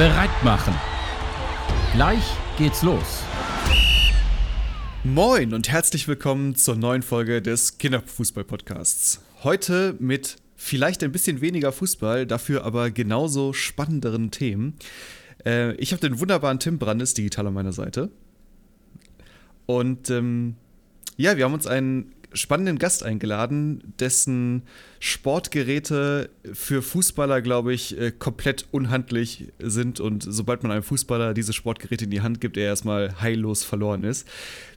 bereit machen. Gleich geht's los. Moin und herzlich willkommen zur neuen Folge des Kinderfußball-Podcasts. Heute mit vielleicht ein bisschen weniger Fußball, dafür aber genauso spannenderen Themen. Äh, ich habe den wunderbaren Tim Brandes digital an meiner Seite. Und ähm, ja, wir haben uns einen spannenden Gast eingeladen, dessen Sportgeräte für Fußballer, glaube ich, äh, komplett unhandlich sind und sobald man einem Fußballer diese Sportgeräte in die Hand gibt, er erstmal heillos verloren ist.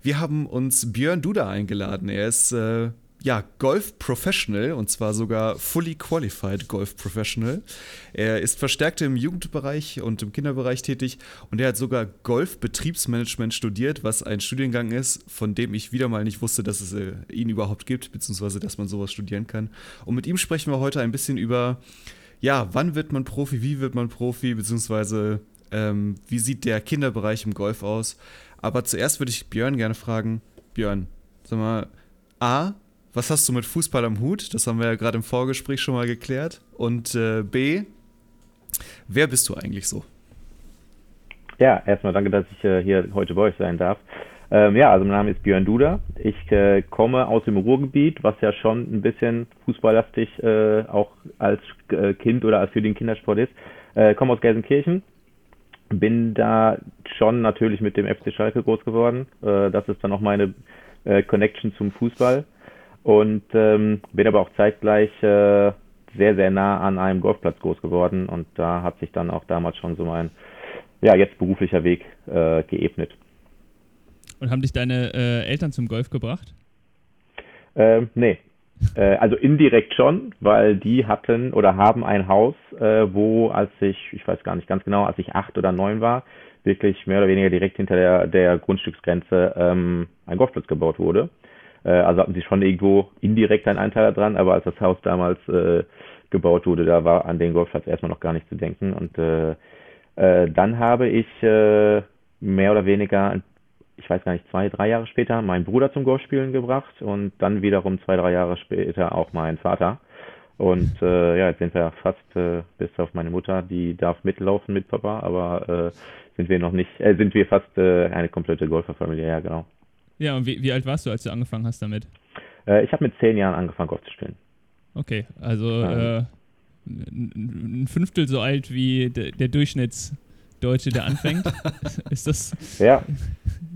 Wir haben uns Björn Duda eingeladen. Er ist äh, ja, Golf Professional und zwar sogar fully qualified Golf Professional. Er ist verstärkt im Jugendbereich und im Kinderbereich tätig und er hat sogar Golf Betriebsmanagement studiert, was ein Studiengang ist, von dem ich wieder mal nicht wusste, dass es äh, ihn überhaupt gibt, beziehungsweise dass man sowas studieren kann. Und mit ihm sprechen wir heute ein bisschen über, ja, wann wird man Profi, wie wird man Profi, beziehungsweise ähm, wie sieht der Kinderbereich im Golf aus. Aber zuerst würde ich Björn gerne fragen, Björn, sag mal, A, was hast du mit Fußball am Hut? Das haben wir ja gerade im Vorgespräch schon mal geklärt. Und äh, B, wer bist du eigentlich so? Ja, erstmal danke, dass ich äh, hier heute bei euch sein darf. Ähm, ja, also mein Name ist Björn Duda. Ich äh, komme aus dem Ruhrgebiet, was ja schon ein bisschen fußballlastig äh, auch als äh, Kind oder als für den Kindersport ist. Äh, komme aus Gelsenkirchen, bin da schon natürlich mit dem FC Schalke groß geworden. das ist dann auch meine Connection zum Fußball und ähm, bin aber auch zeitgleich äh, sehr, sehr nah an einem Golfplatz groß geworden und da hat sich dann auch damals schon so mein, ja, jetzt beruflicher Weg äh, geebnet. Und haben dich deine äh, Eltern zum Golf gebracht? Ähm, nee. Äh, also indirekt schon, weil die hatten oder haben ein Haus, äh, wo als ich, ich weiß gar nicht ganz genau, als ich acht oder neun war, wirklich mehr oder weniger direkt hinter der, der Grundstücksgrenze ähm, ein Golfplatz gebaut wurde. Äh, also hatten sie schon irgendwo indirekt einen Anteil daran, aber als das Haus damals äh, gebaut wurde, da war an den Golfplatz erstmal noch gar nicht zu denken. Und äh, äh, dann habe ich äh, mehr oder weniger, ich weiß gar nicht, zwei, drei Jahre später meinen Bruder zum Golfspielen gebracht und dann wiederum zwei, drei Jahre später auch meinen Vater. Und äh, ja, jetzt sind wir fast äh, bis auf meine Mutter, die darf mitlaufen mit Papa, aber äh, sind wir noch nicht, äh, sind wir fast äh, eine komplette Golferfamilie, ja genau. Ja, und wie, wie alt warst du, als du angefangen hast damit? Äh, ich habe mit zehn Jahren angefangen, Golf zu spielen. Okay, also äh, ein Fünftel so alt wie de, der Durchschnittsdeutsche, der anfängt. ist das? Ja.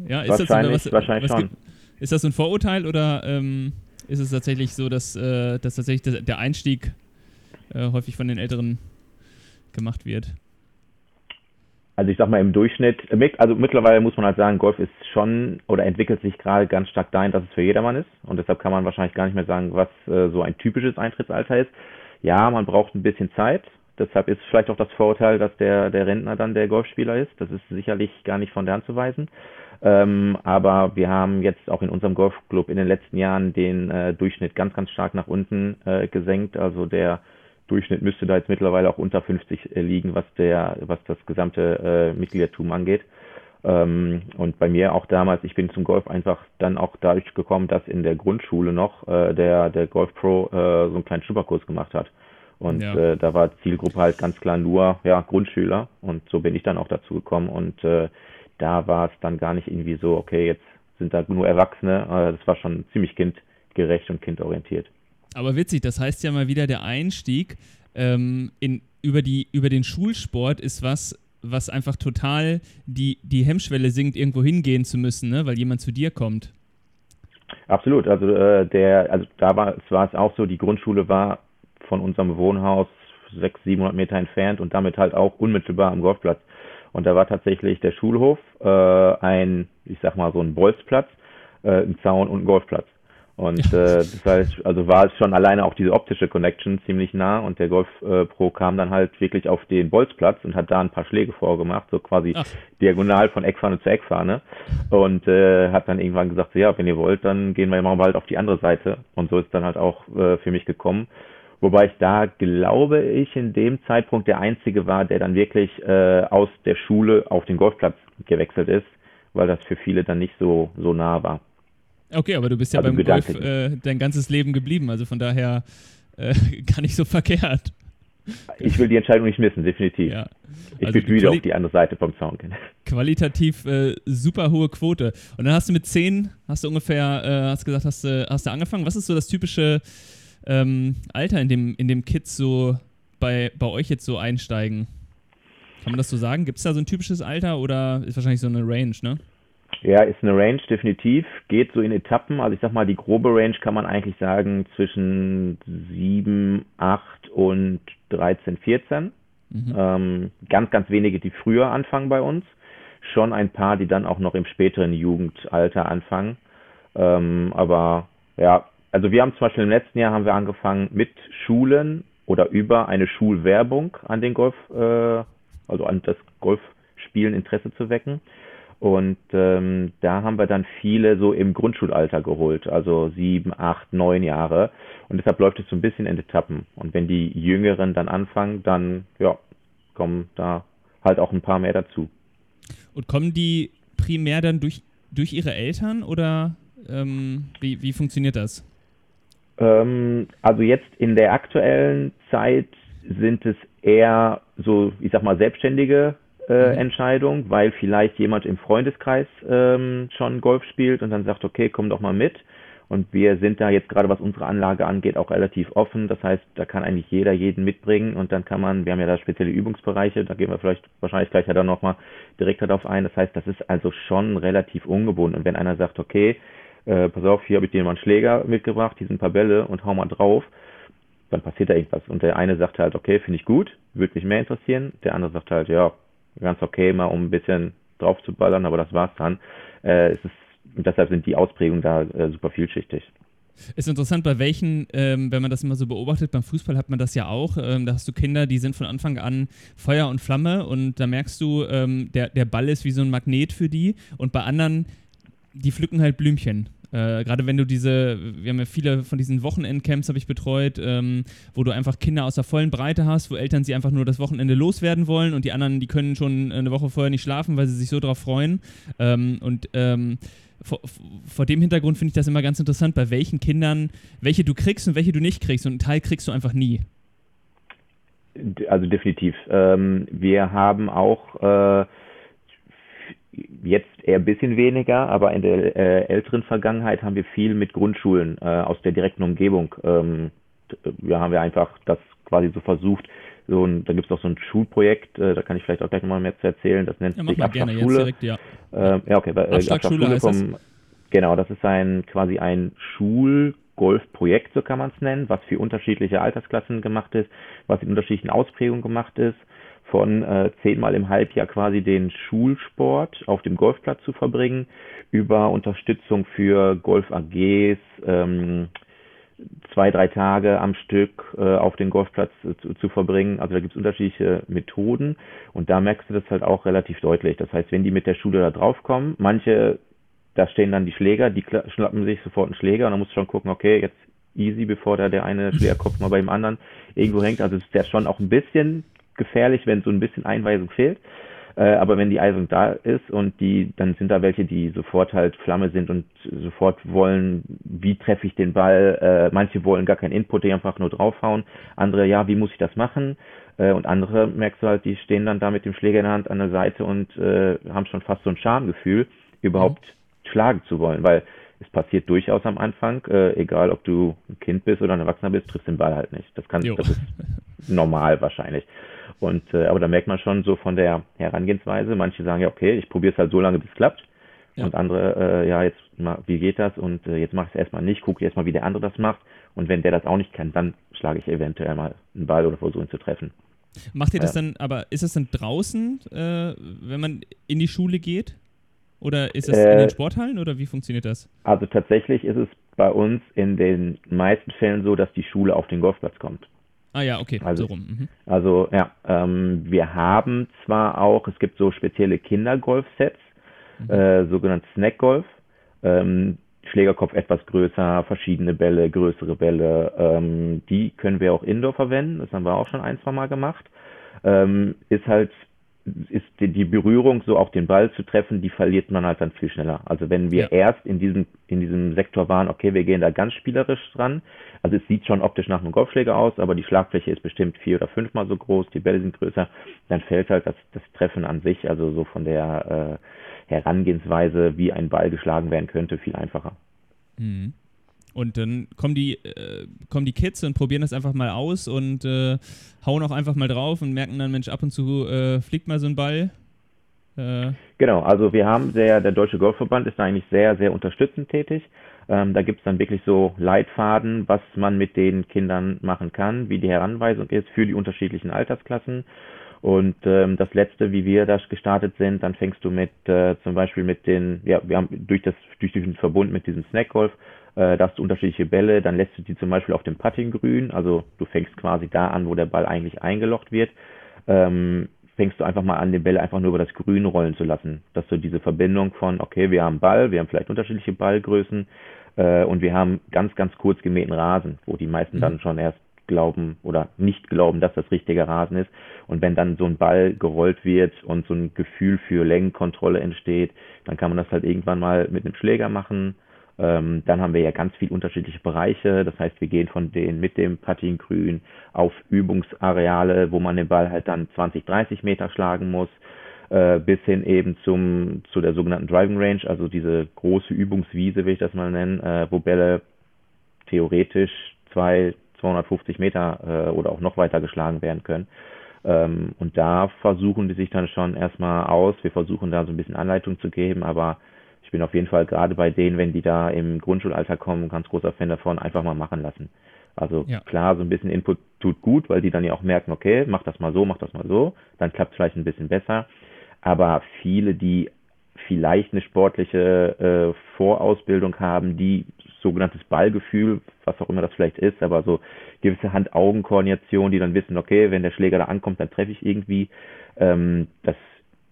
Ja, ist wahrscheinlich, das was, wahrscheinlich was schon. Gibt, ist das ein Vorurteil oder ähm, ist es tatsächlich so, dass, äh, dass tatsächlich der Einstieg äh, häufig von den Älteren gemacht wird? Also ich sag mal im Durchschnitt, also mittlerweile muss man halt sagen, Golf ist schon oder entwickelt sich gerade ganz stark dahin, dass es für jedermann ist. Und deshalb kann man wahrscheinlich gar nicht mehr sagen, was äh, so ein typisches Eintrittsalter ist. Ja, man braucht ein bisschen Zeit. Deshalb ist vielleicht auch das Vorurteil, dass der, der Rentner dann der Golfspieler ist. Das ist sicherlich gar nicht von der Hand zu weisen. Ähm, aber wir haben jetzt auch in unserem Golfclub in den letzten Jahren den äh, Durchschnitt ganz, ganz stark nach unten äh, gesenkt. Also der Durchschnitt müsste da jetzt mittlerweile auch unter 50 äh, liegen, was der, was das gesamte äh, Mitgliedertum angeht. Ähm, und bei mir auch damals, ich bin zum Golf einfach dann auch dadurch gekommen, dass in der Grundschule noch äh, der, der Golf Pro äh, so einen kleinen Schnupperkurs gemacht hat. Und ja. äh, da war Zielgruppe halt ganz klar nur ja, Grundschüler. Und so bin ich dann auch dazu gekommen. Und äh, da war es dann gar nicht irgendwie so, okay, jetzt sind da nur Erwachsene. Äh, das war schon ziemlich kindgerecht und kindorientiert. Aber witzig, das heißt ja mal wieder, der Einstieg ähm, in, über, die, über den Schulsport ist was, was einfach total die, die Hemmschwelle sinkt, irgendwo hingehen zu müssen, ne? weil jemand zu dir kommt. Absolut. Also äh, der, also da war es auch so, die Grundschule war von unserem Wohnhaus 600, 700 Meter entfernt und damit halt auch unmittelbar am Golfplatz. Und da war tatsächlich der Schulhof äh, ein, ich sag mal so ein Bolzplatz, äh, ein Zaun und ein Golfplatz. Und äh, das heißt, also war es schon alleine auch diese optische Connection ziemlich nah und der Golf äh, Pro kam dann halt wirklich auf den Bolzplatz und hat da ein paar Schläge vorgemacht, so quasi Ach. diagonal von Eckfahne zu Eckfahne und äh, hat dann irgendwann gesagt, so, ja, wenn ihr wollt, dann gehen wir mal halt auf die andere Seite und so ist dann halt auch äh, für mich gekommen. Wobei ich da, glaube ich, in dem Zeitpunkt der Einzige war, der dann wirklich äh, aus der Schule auf den Golfplatz gewechselt ist, weil das für viele dann nicht so, so nah war. Okay, aber du bist ja also beim Golf äh, dein ganzes Leben geblieben, also von daher äh, gar nicht so verkehrt. Ich will die Entscheidung nicht missen, definitiv. Ja. Ich also würde wieder auf die andere Seite vom Zaun. Qualitativ äh, super hohe Quote. Und dann hast du mit zehn, hast du ungefähr, äh, hast gesagt, hast, äh, hast du angefangen. Was ist so das typische ähm, Alter, in dem, in dem Kids so bei, bei euch jetzt so einsteigen? Kann man das so sagen? Gibt es da so ein typisches Alter oder ist wahrscheinlich so eine Range, ne? Ja, ist eine Range definitiv. Geht so in Etappen. Also ich sag mal, die grobe Range kann man eigentlich sagen zwischen 7, 8 und 13, 14. Mhm. Ähm, ganz, ganz wenige, die früher anfangen bei uns. Schon ein paar, die dann auch noch im späteren Jugendalter anfangen. Ähm, aber ja, also wir haben zum Beispiel im letzten Jahr haben wir angefangen mit Schulen oder über eine Schulwerbung an den Golf, äh, also an das Golfspielen Interesse zu wecken. Und ähm, da haben wir dann viele so im Grundschulalter geholt, also sieben, acht, neun Jahre. Und deshalb läuft es so ein bisschen in Etappen. Und wenn die Jüngeren dann anfangen, dann ja, kommen da halt auch ein paar mehr dazu. Und kommen die primär dann durch, durch ihre Eltern oder ähm, wie, wie funktioniert das? Ähm, also jetzt in der aktuellen Zeit sind es eher so, ich sag mal, selbstständige äh, mhm. Entscheidung, weil vielleicht jemand im Freundeskreis ähm, schon Golf spielt und dann sagt, okay, komm doch mal mit. Und wir sind da jetzt gerade, was unsere Anlage angeht, auch relativ offen. Das heißt, da kann eigentlich jeder jeden mitbringen und dann kann man, wir haben ja da spezielle Übungsbereiche, da gehen wir vielleicht wahrscheinlich gleich ja dann nochmal direkt darauf ein. Das heißt, das ist also schon relativ ungebunden. Und wenn einer sagt, okay, äh, pass auf, hier habe ich dir mal einen Schläger mitgebracht, hier sind ein paar Bälle und hau mal drauf, dann passiert da irgendwas. Und der eine sagt halt, okay, finde ich gut, würde mich mehr interessieren. Der andere sagt halt, ja, ganz okay, mal um ein bisschen drauf zu ballern, aber das war's dann. Äh, es ist, deshalb sind die Ausprägungen da äh, super vielschichtig. Ist interessant, bei welchen, ähm, wenn man das immer so beobachtet, beim Fußball hat man das ja auch. Ähm, da hast du Kinder, die sind von Anfang an Feuer und Flamme und da merkst du, ähm, der, der Ball ist wie so ein Magnet für die. Und bei anderen, die pflücken halt Blümchen. Äh, Gerade wenn du diese, wir haben ja viele von diesen Wochenendcamps habe ich betreut, ähm, wo du einfach Kinder aus der vollen Breite hast, wo Eltern sie einfach nur das Wochenende loswerden wollen und die anderen, die können schon eine Woche vorher nicht schlafen, weil sie sich so darauf freuen. Ähm, und ähm, vor, vor, dem Hintergrund finde ich das immer ganz interessant, bei welchen Kindern, welche du kriegst und welche du nicht kriegst. Und einen Teil kriegst du einfach nie. Also definitiv. Ähm, wir haben auch äh, Jetzt eher ein bisschen weniger, aber in der äh, älteren Vergangenheit haben wir viel mit Grundschulen äh, aus der direkten Umgebung. Ähm, ja, haben wir einfach das quasi so versucht. So ein, da gibt es auch so ein Schulprojekt, äh, da kann ich vielleicht auch gleich nochmal mehr zu erzählen. Das nennt ja, sich Abschlagschule. Direkt, ja. Äh, ja, okay. Äh, Abschlagschule vom, Genau, das ist ein quasi ein Schulgolfprojekt, so kann man es nennen, was für unterschiedliche Altersklassen gemacht ist, was in unterschiedlichen Ausprägungen gemacht ist von äh, zehnmal im Halbjahr quasi den Schulsport auf dem Golfplatz zu verbringen, über Unterstützung für Golf AGs, ähm, zwei, drei Tage am Stück äh, auf den Golfplatz äh, zu, zu, verbringen. Also da gibt es unterschiedliche Methoden und da merkst du das halt auch relativ deutlich. Das heißt, wenn die mit der Schule da draufkommen, manche, da stehen dann die Schläger, die schnappen sich sofort einen Schläger und dann musst du schon gucken, okay, jetzt easy, bevor da der eine Schlägerkopf mal beim anderen irgendwo hängt. Also ist der schon auch ein bisschen gefährlich, wenn so ein bisschen Einweisung fehlt. Äh, aber wenn die Eisung da ist und die, dann sind da welche, die sofort halt Flamme sind und sofort wollen, wie treffe ich den Ball. Äh, manche wollen gar keinen Input, die einfach nur draufhauen. Andere, ja, wie muss ich das machen? Äh, und andere merkst du halt, die stehen dann da mit dem Schläger in der Hand an der Seite und äh, haben schon fast so ein Schamgefühl, überhaupt mhm. schlagen zu wollen, weil es passiert durchaus am Anfang, äh, egal ob du ein Kind bist oder ein Erwachsener bist, triffst den Ball halt nicht. Das kann, jo. das ist normal wahrscheinlich. Und äh, aber da merkt man schon so von der Herangehensweise, manche sagen ja, okay, ich probiere es halt so lange, bis es klappt. Ja. Und andere, äh, ja, jetzt wie geht das? Und äh, jetzt mache ich es erstmal nicht, gucke erstmal, wie der andere das macht. Und wenn der das auch nicht kann, dann schlage ich eventuell mal einen Ball oder versuche ihn zu treffen. Macht ihr das dann, aber ist das dann draußen, äh, wenn man in die Schule geht? Oder ist äh, in den Sporthallen oder wie funktioniert das? Also tatsächlich ist es bei uns in den meisten Fällen so, dass die Schule auf den Golfplatz kommt. Ah ja, okay, also, so rum. Mhm. Also ja, ähm, wir haben zwar auch, es gibt so spezielle Kindergolf-Sets, mhm. äh, sogenannt Snackgolf. Ähm, Schlägerkopf etwas größer, verschiedene Bälle, größere Bälle. Ähm, die können wir auch indoor verwenden. Das haben wir auch schon ein, zwei Mal gemacht. Ähm, ist halt ist die, die, Berührung, so auch den Ball zu treffen, die verliert man halt dann viel schneller. Also wenn wir ja. erst in diesem, in diesem Sektor waren, okay, wir gehen da ganz spielerisch dran. Also es sieht schon optisch nach einem Golfschläger aus, aber die Schlagfläche ist bestimmt vier oder fünfmal so groß, die Bälle sind größer, dann fällt halt das, das Treffen an sich, also so von der äh, Herangehensweise, wie ein Ball geschlagen werden könnte, viel einfacher. Mhm. Und dann kommen die, äh, kommen die Kids und probieren das einfach mal aus und äh, hauen auch einfach mal drauf und merken dann, Mensch, ab und zu äh, fliegt mal so ein Ball. Äh. Genau, also wir haben sehr, der Deutsche Golfverband ist da eigentlich sehr, sehr unterstützend tätig. Ähm, da gibt es dann wirklich so Leitfaden, was man mit den Kindern machen kann, wie die Heranweisung ist für die unterschiedlichen Altersklassen. Und ähm, das letzte, wie wir das gestartet sind, dann fängst du mit äh, zum Beispiel mit den, ja, wir haben durch das durch den Verbund mit diesem Snack Golf äh, da hast du unterschiedliche Bälle, dann lässt du die zum Beispiel auf dem Puttinggrün, also du fängst quasi da an, wo der Ball eigentlich eingelocht wird, ähm, fängst du einfach mal an, den Bälle einfach nur über das Grün rollen zu lassen, dass du diese Verbindung von, okay, wir haben Ball, wir haben vielleicht unterschiedliche Ballgrößen äh, und wir haben ganz, ganz kurz gemähten Rasen, wo die meisten mhm. dann schon erst glauben oder nicht glauben, dass das richtige Rasen ist. Und wenn dann so ein Ball gerollt wird und so ein Gefühl für Längenkontrolle entsteht, dann kann man das halt irgendwann mal mit einem Schläger machen, ähm, dann haben wir ja ganz viele unterschiedliche Bereiche. Das heißt, wir gehen von denen mit dem Puttinggrün auf Übungsareale, wo man den Ball halt dann 20, 30 Meter schlagen muss, äh, bis hin eben zum, zu der sogenannten Driving Range, also diese große Übungswiese, will ich das mal nennen, äh, wo Bälle theoretisch zwei, 250 Meter äh, oder auch noch weiter geschlagen werden können. Ähm, und da versuchen die sich dann schon erstmal aus. Wir versuchen da so ein bisschen Anleitung zu geben, aber ich bin auf jeden Fall gerade bei denen, wenn die da im Grundschulalter kommen, ganz großer Fan davon, einfach mal machen lassen. Also ja. klar, so ein bisschen Input tut gut, weil die dann ja auch merken, okay, mach das mal so, mach das mal so, dann klappt es vielleicht ein bisschen besser. Aber viele, die vielleicht eine sportliche äh, Vorausbildung haben, die sogenanntes Ballgefühl, was auch immer das vielleicht ist, aber so gewisse Hand-Augen-Koordination, die dann wissen, okay, wenn der Schläger da ankommt, dann treffe ich irgendwie. Ähm, das,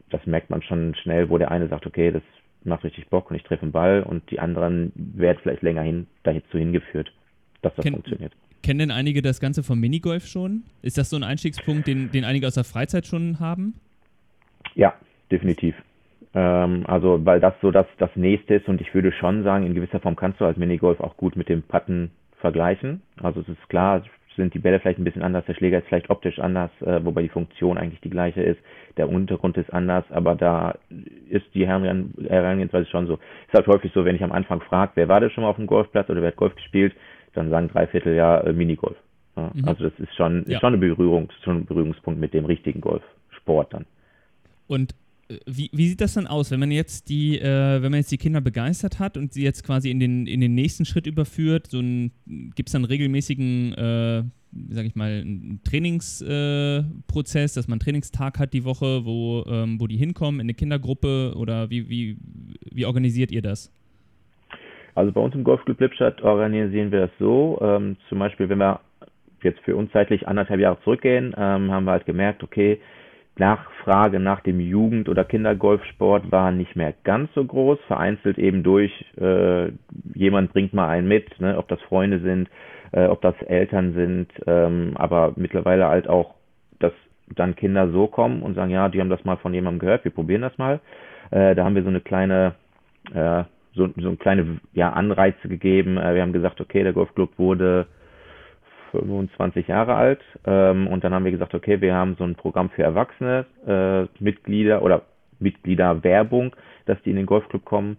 das merkt man schon schnell, wo der eine sagt, okay, das macht richtig Bock und ich treffe den Ball und die anderen werden vielleicht länger hin, dazu hingeführt, dass das Ken funktioniert. Kennen denn einige das Ganze vom Minigolf schon? Ist das so ein Einstiegspunkt, den, den einige aus der Freizeit schon haben? Ja, definitiv. Ähm, also, weil das so das, das nächste ist und ich würde schon sagen, in gewisser Form kannst du als Minigolf auch gut mit dem Putten vergleichen. Also es ist klar, sind die Bälle vielleicht ein bisschen anders, der Schläger ist vielleicht optisch anders, äh, wobei die Funktion eigentlich die gleiche ist. Der Untergrund ist anders, aber da ist die Herangehensweise schon so. Ist halt häufig so, wenn ich am Anfang frage, wer war denn schon mal auf dem Golfplatz oder wer hat Golf gespielt, dann sagen drei Viertel ja äh, Minigolf. Ja, mhm. Also das ist schon, ja. ist schon eine Berührung, schon ein Berührungspunkt mit dem richtigen Golfsport dann. Und wie, wie sieht das dann aus, wenn man jetzt die, äh, wenn man jetzt die Kinder begeistert hat und sie jetzt quasi in den, in den nächsten Schritt überführt? So gibt es dann regelmäßigen, äh, sag ich mal, einen Trainingsprozess, äh, dass man einen Trainingstag hat die Woche, wo, ähm, wo die hinkommen in eine Kindergruppe oder wie, wie, wie organisiert ihr das? Also bei uns im Golfclub Lippstadt organisieren wir das so. Ähm, zum Beispiel, wenn wir jetzt für uns zeitlich anderthalb Jahre zurückgehen, ähm, haben wir halt gemerkt, okay, Nachfrage nach dem Jugend- oder Kindergolfsport war nicht mehr ganz so groß, vereinzelt eben durch äh, jemand bringt mal einen mit, ne, ob das Freunde sind, äh, ob das Eltern sind, ähm, aber mittlerweile halt auch, dass dann Kinder so kommen und sagen, ja, die haben das mal von jemandem gehört, wir probieren das mal. Äh, da haben wir so eine kleine, äh, so, so eine kleine ja, Anreize gegeben. Äh, wir haben gesagt, okay, der Golfclub wurde 25 Jahre alt. Ähm, und dann haben wir gesagt, okay, wir haben so ein Programm für Erwachsene, äh, Mitglieder oder Mitgliederwerbung, dass die in den Golfclub kommen.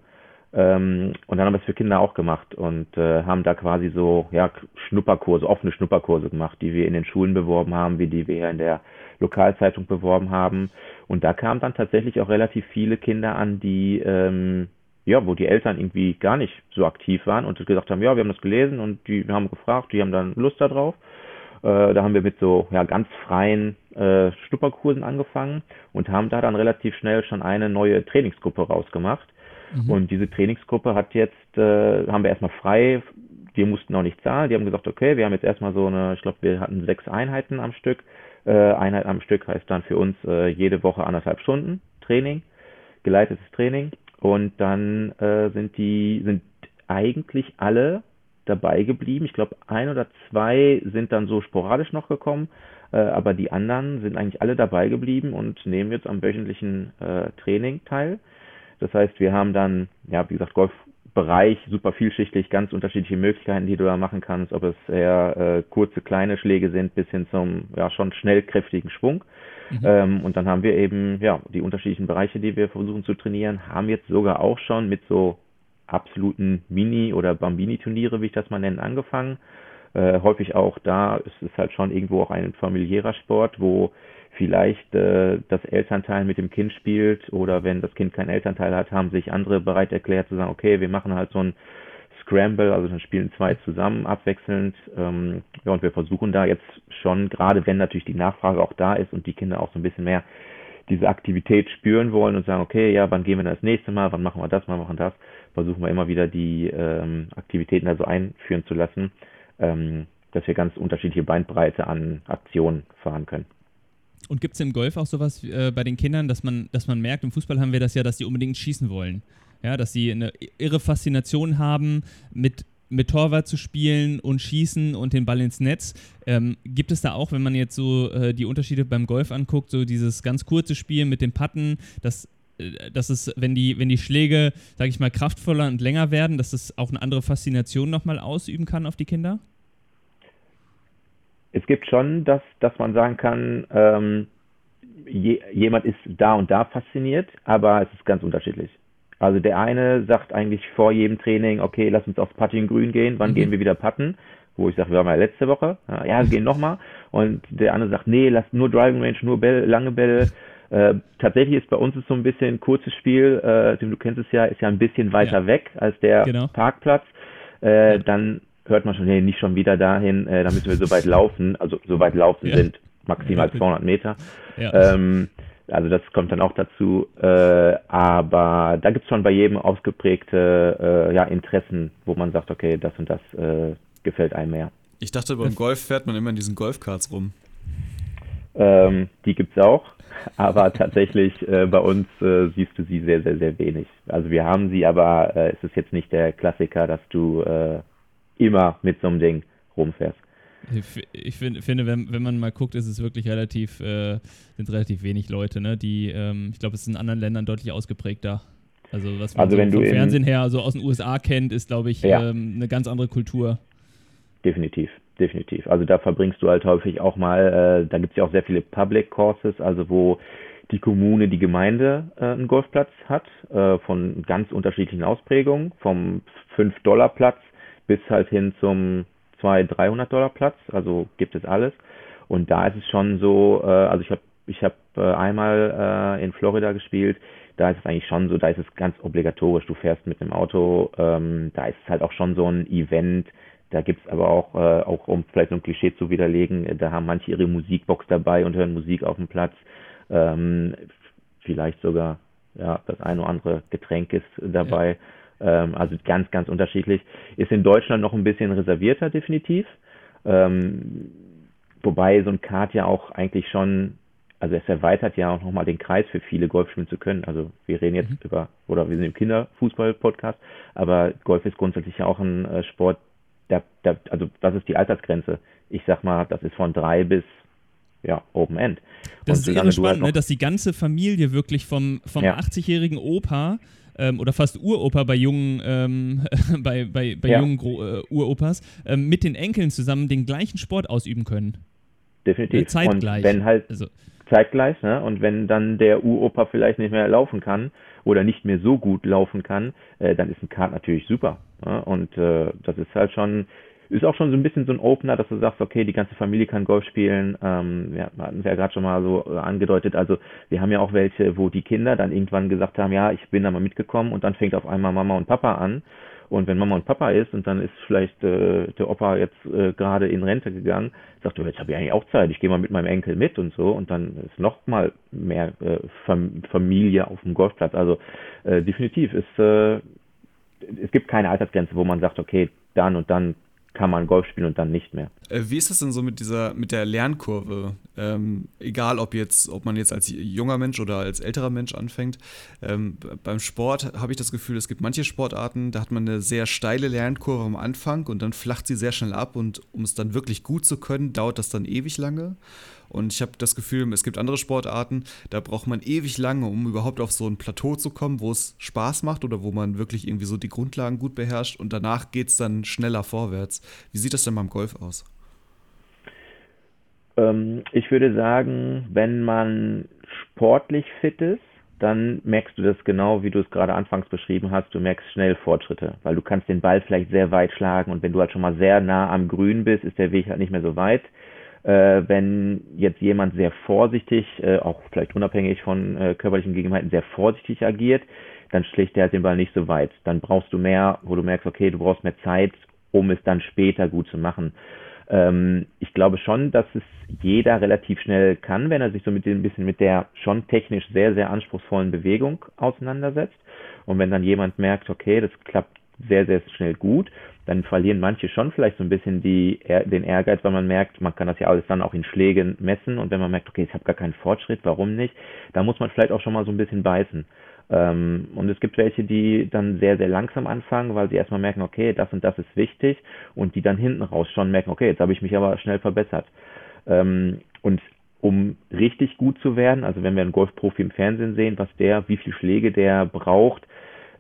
Ähm, und dann haben wir es für Kinder auch gemacht und äh, haben da quasi so ja, Schnupperkurse, offene Schnupperkurse gemacht, die wir in den Schulen beworben haben, wie die wir in der Lokalzeitung beworben haben. Und da kamen dann tatsächlich auch relativ viele Kinder an, die ähm, ja, wo die Eltern irgendwie gar nicht so aktiv waren und gesagt haben, ja, wir haben das gelesen und die haben gefragt, die haben dann Lust darauf. Äh, da haben wir mit so ja, ganz freien äh, Schnupperkursen angefangen und haben da dann relativ schnell schon eine neue Trainingsgruppe rausgemacht. Mhm. Und diese Trainingsgruppe hat jetzt, äh, haben wir erstmal frei, die mussten noch nicht zahlen, die haben gesagt, okay, wir haben jetzt erstmal so eine, ich glaube, wir hatten sechs Einheiten am Stück. Äh, Einheit am Stück heißt dann für uns äh, jede Woche anderthalb Stunden Training, geleitetes Training. Und dann äh, sind die, sind eigentlich alle dabei geblieben. Ich glaube, ein oder zwei sind dann so sporadisch noch gekommen, äh, aber die anderen sind eigentlich alle dabei geblieben und nehmen jetzt am wöchentlichen äh, Training teil. Das heißt, wir haben dann, ja, wie gesagt, Golfbereich super vielschichtig, ganz unterschiedliche Möglichkeiten, die du da machen kannst, ob es eher äh, kurze, kleine Schläge sind, bis hin zum ja schon schnellkräftigen Schwung. Mhm. Ähm, und dann haben wir eben ja die unterschiedlichen Bereiche, die wir versuchen zu trainieren, haben jetzt sogar auch schon mit so absoluten Mini- oder Bambini-Turniere, wie ich das mal nenne, angefangen. Äh, häufig auch da ist es halt schon irgendwo auch ein familiärer Sport, wo vielleicht äh, das Elternteil mit dem Kind spielt oder wenn das Kind keinen Elternteil hat, haben sich andere bereit erklärt zu sagen, okay, wir machen halt so ein Scramble, also dann spielen zwei zusammen abwechselnd. Ähm, ja, und wir versuchen da jetzt schon, gerade wenn natürlich die Nachfrage auch da ist und die Kinder auch so ein bisschen mehr diese Aktivität spüren wollen und sagen, okay, ja, wann gehen wir das nächste Mal, wann machen wir das, wann machen wir das, versuchen wir immer wieder die ähm, Aktivitäten also einführen zu lassen, ähm, dass wir ganz unterschiedliche Bandbreite an Aktionen fahren können. Und gibt es im Golf auch sowas äh, bei den Kindern, dass man, dass man merkt, im Fußball haben wir das ja, dass sie unbedingt schießen wollen. Ja, dass sie eine irre Faszination haben, mit, mit Torwart zu spielen und schießen und den Ball ins Netz. Ähm, gibt es da auch, wenn man jetzt so äh, die Unterschiede beim Golf anguckt, so dieses ganz kurze Spiel mit den Patten, dass äh, dass es, wenn die, wenn die Schläge, sage ich mal, kraftvoller und länger werden, dass es auch eine andere Faszination nochmal ausüben kann auf die Kinder? Es gibt schon, dass, dass man sagen kann, ähm, je, jemand ist da und da fasziniert, aber es ist ganz unterschiedlich. Also der eine sagt eigentlich vor jedem Training, okay, lass uns aufs Putting Grün gehen, wann mhm. gehen wir wieder putten? Wo ich sage, wir waren ja letzte Woche. Ja, wir gehen nochmal. Und der andere sagt, nee, lass nur Driving Range, nur Bälle, lange Bälle. Äh, tatsächlich ist bei uns ist so ein bisschen ein kurzes Spiel, äh, du kennst es ja, ist ja ein bisschen weiter ja. weg als der genau. Parkplatz. Äh, dann hört man schon, nee, nicht schon wieder dahin, äh, da müssen wir so weit laufen, also so weit laufen ja. sind maximal 200 Meter. Ähm, also das kommt dann auch dazu. Äh, aber da gibt es schon bei jedem ausgeprägte äh, ja, Interessen, wo man sagt, okay, das und das äh, gefällt einem mehr. Ich dachte, beim Golf fährt man immer in diesen Golfkarts rum. Ähm, die gibt es auch, aber tatsächlich äh, bei uns äh, siehst du sie sehr, sehr, sehr wenig. Also wir haben sie, aber es ist jetzt nicht der Klassiker, dass du immer mit so einem Ding rumfährst. Ich, find, finde, wenn, wenn man mal guckt, ist es wirklich relativ, äh, sind relativ wenig Leute, ne? Die, ähm, ich glaube, es ist in anderen Ländern deutlich ausgeprägter. Also was man also so vom Fernsehen her, also aus den USA kennt, ist, glaube ich, ja. ähm, eine ganz andere Kultur. Definitiv, definitiv. Also da verbringst du halt häufig auch mal, äh, da gibt es ja auch sehr viele Public Courses, also wo die Kommune, die Gemeinde äh, einen Golfplatz hat, äh, von ganz unterschiedlichen Ausprägungen, vom 5-Dollar-Platz bis halt hin zum 200, 300 Dollar Platz, also gibt es alles. Und da ist es schon so, äh, also ich habe ich hab, äh, einmal äh, in Florida gespielt, da ist es eigentlich schon so, da ist es ganz obligatorisch, du fährst mit einem Auto, ähm, da ist es halt auch schon so ein Event, da gibt es aber auch, äh, auch um vielleicht so ein Klischee zu widerlegen, da haben manche ihre Musikbox dabei und hören Musik auf dem Platz, ähm, vielleicht sogar ja das eine oder andere Getränk ist dabei. Ja. Ähm, also ganz, ganz unterschiedlich. Ist in Deutschland noch ein bisschen reservierter, definitiv. Ähm, wobei so ein Kart ja auch eigentlich schon, also es erweitert ja auch nochmal den Kreis für viele, Golf spielen zu können. Also wir reden jetzt mhm. über, oder wir sind im Kinderfußball-Podcast, aber Golf ist grundsätzlich ja auch ein äh, Sport, der, der, also was ist die Altersgrenze? Ich sag mal, das ist von drei bis ja, Open End. Das Und ist irre spannend, halt ne, dass die ganze Familie wirklich vom, vom ja. 80-jährigen Opa ähm, oder fast Uropa bei jungen, ähm, bei, bei, bei ja. jungen Gro äh, Uropas ähm, mit den Enkeln zusammen den gleichen Sport ausüben können. Definitiv. Äh, zeitgleich. Und wenn halt also. zeitgleich, ne? Und wenn dann der Uropa vielleicht nicht mehr laufen kann oder nicht mehr so gut laufen kann, äh, dann ist ein Kart natürlich super. Ne? Und äh, das ist halt schon ist auch schon so ein bisschen so ein Opener, dass du sagst, okay, die ganze Familie kann Golf spielen. Ähm, wir hatten es ja gerade schon mal so äh, angedeutet. Also wir haben ja auch welche, wo die Kinder dann irgendwann gesagt haben, ja, ich bin da mal mitgekommen und dann fängt auf einmal Mama und Papa an. Und wenn Mama und Papa ist und dann ist vielleicht äh, der Opa jetzt äh, gerade in Rente gegangen, sagt jetzt habe ich eigentlich auch Zeit, ich gehe mal mit meinem Enkel mit und so und dann ist noch mal mehr äh, Fam Familie auf dem Golfplatz. Also äh, definitiv ist äh, es gibt keine Altersgrenze, wo man sagt, okay, dann und dann kann man Golf spielen und dann nicht mehr. Äh, wie ist das denn so mit dieser, mit der Lernkurve? Ähm, egal, ob jetzt, ob man jetzt als junger Mensch oder als älterer Mensch anfängt. Ähm, beim Sport habe ich das Gefühl, es gibt manche Sportarten, da hat man eine sehr steile Lernkurve am Anfang und dann flacht sie sehr schnell ab und um es dann wirklich gut zu können, dauert das dann ewig lange. Und ich habe das Gefühl, es gibt andere Sportarten, da braucht man ewig lange, um überhaupt auf so ein Plateau zu kommen, wo es Spaß macht oder wo man wirklich irgendwie so die Grundlagen gut beherrscht und danach geht es dann schneller vorwärts. Wie sieht das denn beim Golf aus? Ähm, ich würde sagen, wenn man sportlich fit ist, dann merkst du das genau, wie du es gerade anfangs beschrieben hast. Du merkst schnell Fortschritte, weil du kannst den Ball vielleicht sehr weit schlagen und wenn du halt schon mal sehr nah am Grün bist, ist der Weg halt nicht mehr so weit wenn jetzt jemand sehr vorsichtig, äh, auch vielleicht unabhängig von äh, körperlichen Gegebenheiten, sehr vorsichtig agiert, dann schlägt er halt den Ball nicht so weit. Dann brauchst du mehr, wo du merkst, okay, du brauchst mehr Zeit, um es dann später gut zu machen. Ähm, ich glaube schon, dass es jeder relativ schnell kann, wenn er sich so mit dem, bisschen mit der schon technisch sehr, sehr anspruchsvollen Bewegung auseinandersetzt. Und wenn dann jemand merkt, okay, das klappt sehr, sehr schnell gut, dann verlieren manche schon vielleicht so ein bisschen die, den Ehrgeiz, weil man merkt, man kann das ja alles dann auch in Schlägen messen und wenn man merkt, okay, ich habe gar keinen Fortschritt, warum nicht, da muss man vielleicht auch schon mal so ein bisschen beißen. Ähm, und es gibt welche, die dann sehr, sehr langsam anfangen, weil sie erstmal merken, okay, das und das ist wichtig und die dann hinten raus schon merken, okay, jetzt habe ich mich aber schnell verbessert. Ähm, und um richtig gut zu werden, also wenn wir einen Golfprofi im Fernsehen sehen, was der, wie viele Schläge der braucht,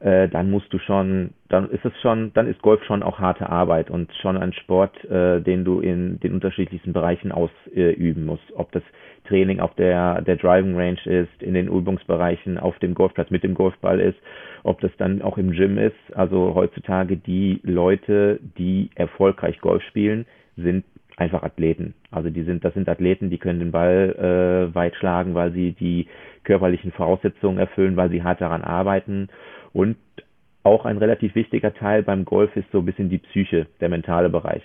äh, dann musst du schon, dann ist es schon, dann ist Golf schon auch harte Arbeit und schon ein Sport, äh, den du in den unterschiedlichsten Bereichen ausüben musst. Ob das Training auf der, der Driving Range ist, in den Übungsbereichen, auf dem Golfplatz mit dem Golfball ist, ob das dann auch im Gym ist. Also heutzutage die Leute, die erfolgreich Golf spielen, sind einfach Athleten. Also die sind, das sind Athleten, die können den Ball äh, weit schlagen, weil sie die körperlichen Voraussetzungen erfüllen, weil sie hart daran arbeiten und auch ein relativ wichtiger Teil beim Golf ist so ein bisschen die Psyche, der mentale Bereich.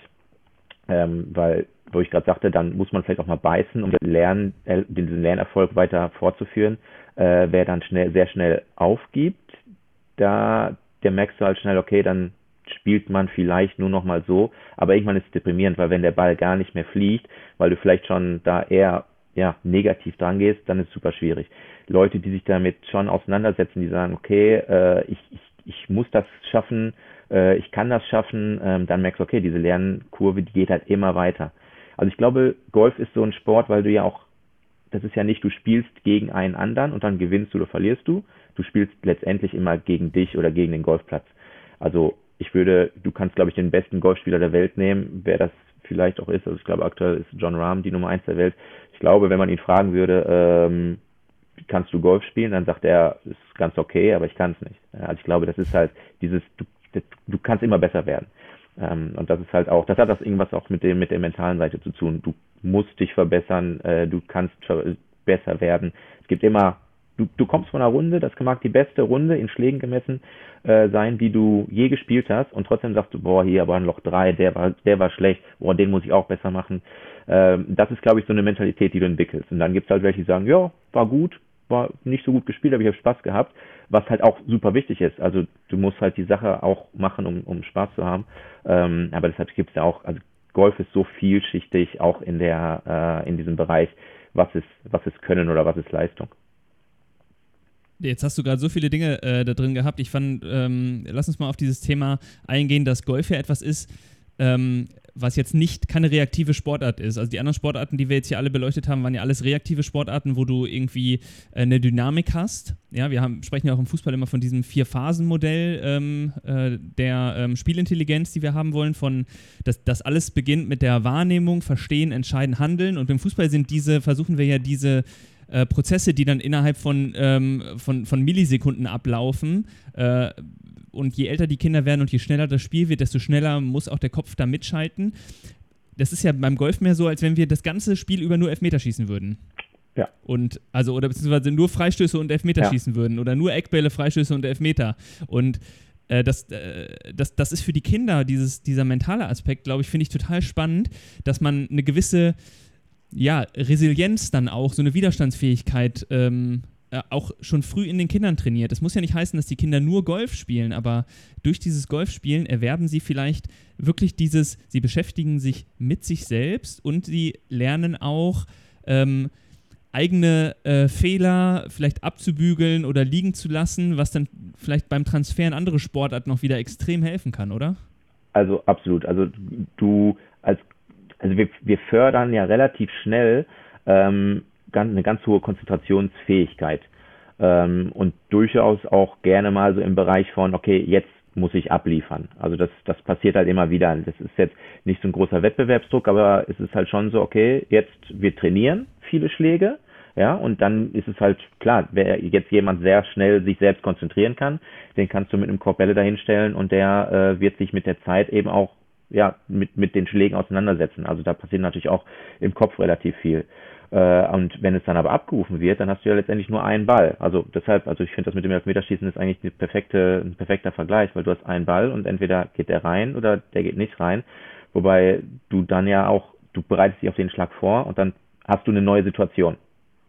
Ähm, weil, wo ich gerade sagte, dann muss man vielleicht auch mal beißen, um den, Lern, äh, den Lernerfolg weiter fortzuführen. Äh, wer dann schnell, sehr schnell aufgibt, da, der merkst du halt schnell, okay, dann spielt man vielleicht nur noch mal so, aber irgendwann ist es deprimierend, weil wenn der Ball gar nicht mehr fliegt, weil du vielleicht schon da eher ja, negativ dran gehst, dann ist es super schwierig. Leute, die sich damit schon auseinandersetzen, die sagen, okay, äh, ich, ich, ich muss das schaffen, äh, ich kann das schaffen, ähm, dann merkst du, okay, diese Lernkurve, die geht halt immer weiter. Also ich glaube, Golf ist so ein Sport, weil du ja auch, das ist ja nicht, du spielst gegen einen anderen und dann gewinnst du oder verlierst du. Du spielst letztendlich immer gegen dich oder gegen den Golfplatz. Also ich würde, du kannst, glaube ich, den besten Golfspieler der Welt nehmen, wer das vielleicht auch ist. Also ich glaube, aktuell ist John Rahm die Nummer eins der Welt. Ich glaube, wenn man ihn fragen würde, ähm, kannst du Golf spielen? Dann sagt er, ist ganz okay, aber ich kann es nicht. Also ich glaube, das ist halt dieses, du, du kannst immer besser werden. Ähm, und das ist halt auch, das hat das irgendwas auch mit dem, mit der mentalen Seite zu tun. Du musst dich verbessern, äh, du kannst besser werden. Es gibt immer, du, du kommst von einer Runde, das mag die beste Runde in Schlägen gemessen äh, sein, die du je gespielt hast, und trotzdem sagst du, boah, hier aber ein Loch 3, der war, der war schlecht, boah, den muss ich auch besser machen. Ähm, das ist, glaube ich, so eine Mentalität, die du entwickelst. Und dann gibt es halt welche, die sagen, ja, war gut, war nicht so gut gespielt, aber ich habe Spaß gehabt, was halt auch super wichtig ist. Also du musst halt die Sache auch machen, um, um Spaß zu haben. Ähm, aber deshalb gibt es ja auch, also Golf ist so vielschichtig, auch in der, äh, in diesem Bereich, was ist, was ist Können oder was ist Leistung. Jetzt hast du gerade so viele Dinge äh, da drin gehabt. Ich fand, ähm, lass uns mal auf dieses Thema eingehen, dass Golf ja etwas ist, ähm, was jetzt nicht keine reaktive Sportart ist. Also die anderen Sportarten, die wir jetzt hier alle beleuchtet haben, waren ja alles reaktive Sportarten, wo du irgendwie äh, eine Dynamik hast. Ja, wir haben, sprechen ja auch im Fußball immer von diesem Vier-Phasen-Modell ähm, äh, der ähm, Spielintelligenz, die wir haben wollen, von dass das alles beginnt mit der Wahrnehmung, Verstehen, Entscheiden, Handeln. Und im Fußball sind diese, versuchen wir ja diese äh, Prozesse, die dann innerhalb von, ähm, von, von Millisekunden ablaufen, äh, und je älter die Kinder werden und je schneller das Spiel wird, desto schneller muss auch der Kopf da mitschalten. Das ist ja beim Golf mehr so, als wenn wir das ganze Spiel über nur Elfmeter schießen würden. Ja. Und also, oder beziehungsweise nur Freistöße und Elfmeter ja. schießen würden. Oder nur Eckbälle, Freistöße und Elfmeter. Und äh, das, äh, das, das ist für die Kinder, dieses, dieser mentale Aspekt, glaube ich, finde ich total spannend, dass man eine gewisse ja, Resilienz dann auch, so eine Widerstandsfähigkeit ähm, äh, auch schon früh in den Kindern trainiert. Das muss ja nicht heißen, dass die Kinder nur Golf spielen, aber durch dieses Golfspielen erwerben sie vielleicht wirklich dieses, sie beschäftigen sich mit sich selbst und sie lernen auch ähm, eigene äh, Fehler vielleicht abzubügeln oder liegen zu lassen, was dann vielleicht beim Transfer in andere Sportarten noch wieder extrem helfen kann, oder? Also absolut. Also du als also wir, wir fördern ja relativ schnell ähm, eine ganz hohe Konzentrationsfähigkeit ähm, und durchaus auch gerne mal so im Bereich von, okay, jetzt muss ich abliefern. Also das, das passiert halt immer wieder. Das ist jetzt nicht so ein großer Wettbewerbsdruck, aber es ist halt schon so, okay, jetzt wir trainieren viele Schläge, ja, und dann ist es halt klar, wer jetzt jemand sehr schnell sich selbst konzentrieren kann, den kannst du mit einem Korb Bälle dahinstellen und der äh, wird sich mit der Zeit eben auch ja mit mit den Schlägen auseinandersetzen. Also da passiert natürlich auch im Kopf relativ viel. Äh, und wenn es dann aber abgerufen wird, dann hast du ja letztendlich nur einen Ball. Also deshalb, also ich finde das mit dem Elfmeterschießen ist eigentlich eine perfekte, ein perfekter Vergleich, weil du hast einen Ball und entweder geht der rein oder der geht nicht rein. Wobei du dann ja auch, du bereitest dich auf den Schlag vor und dann hast du eine neue Situation.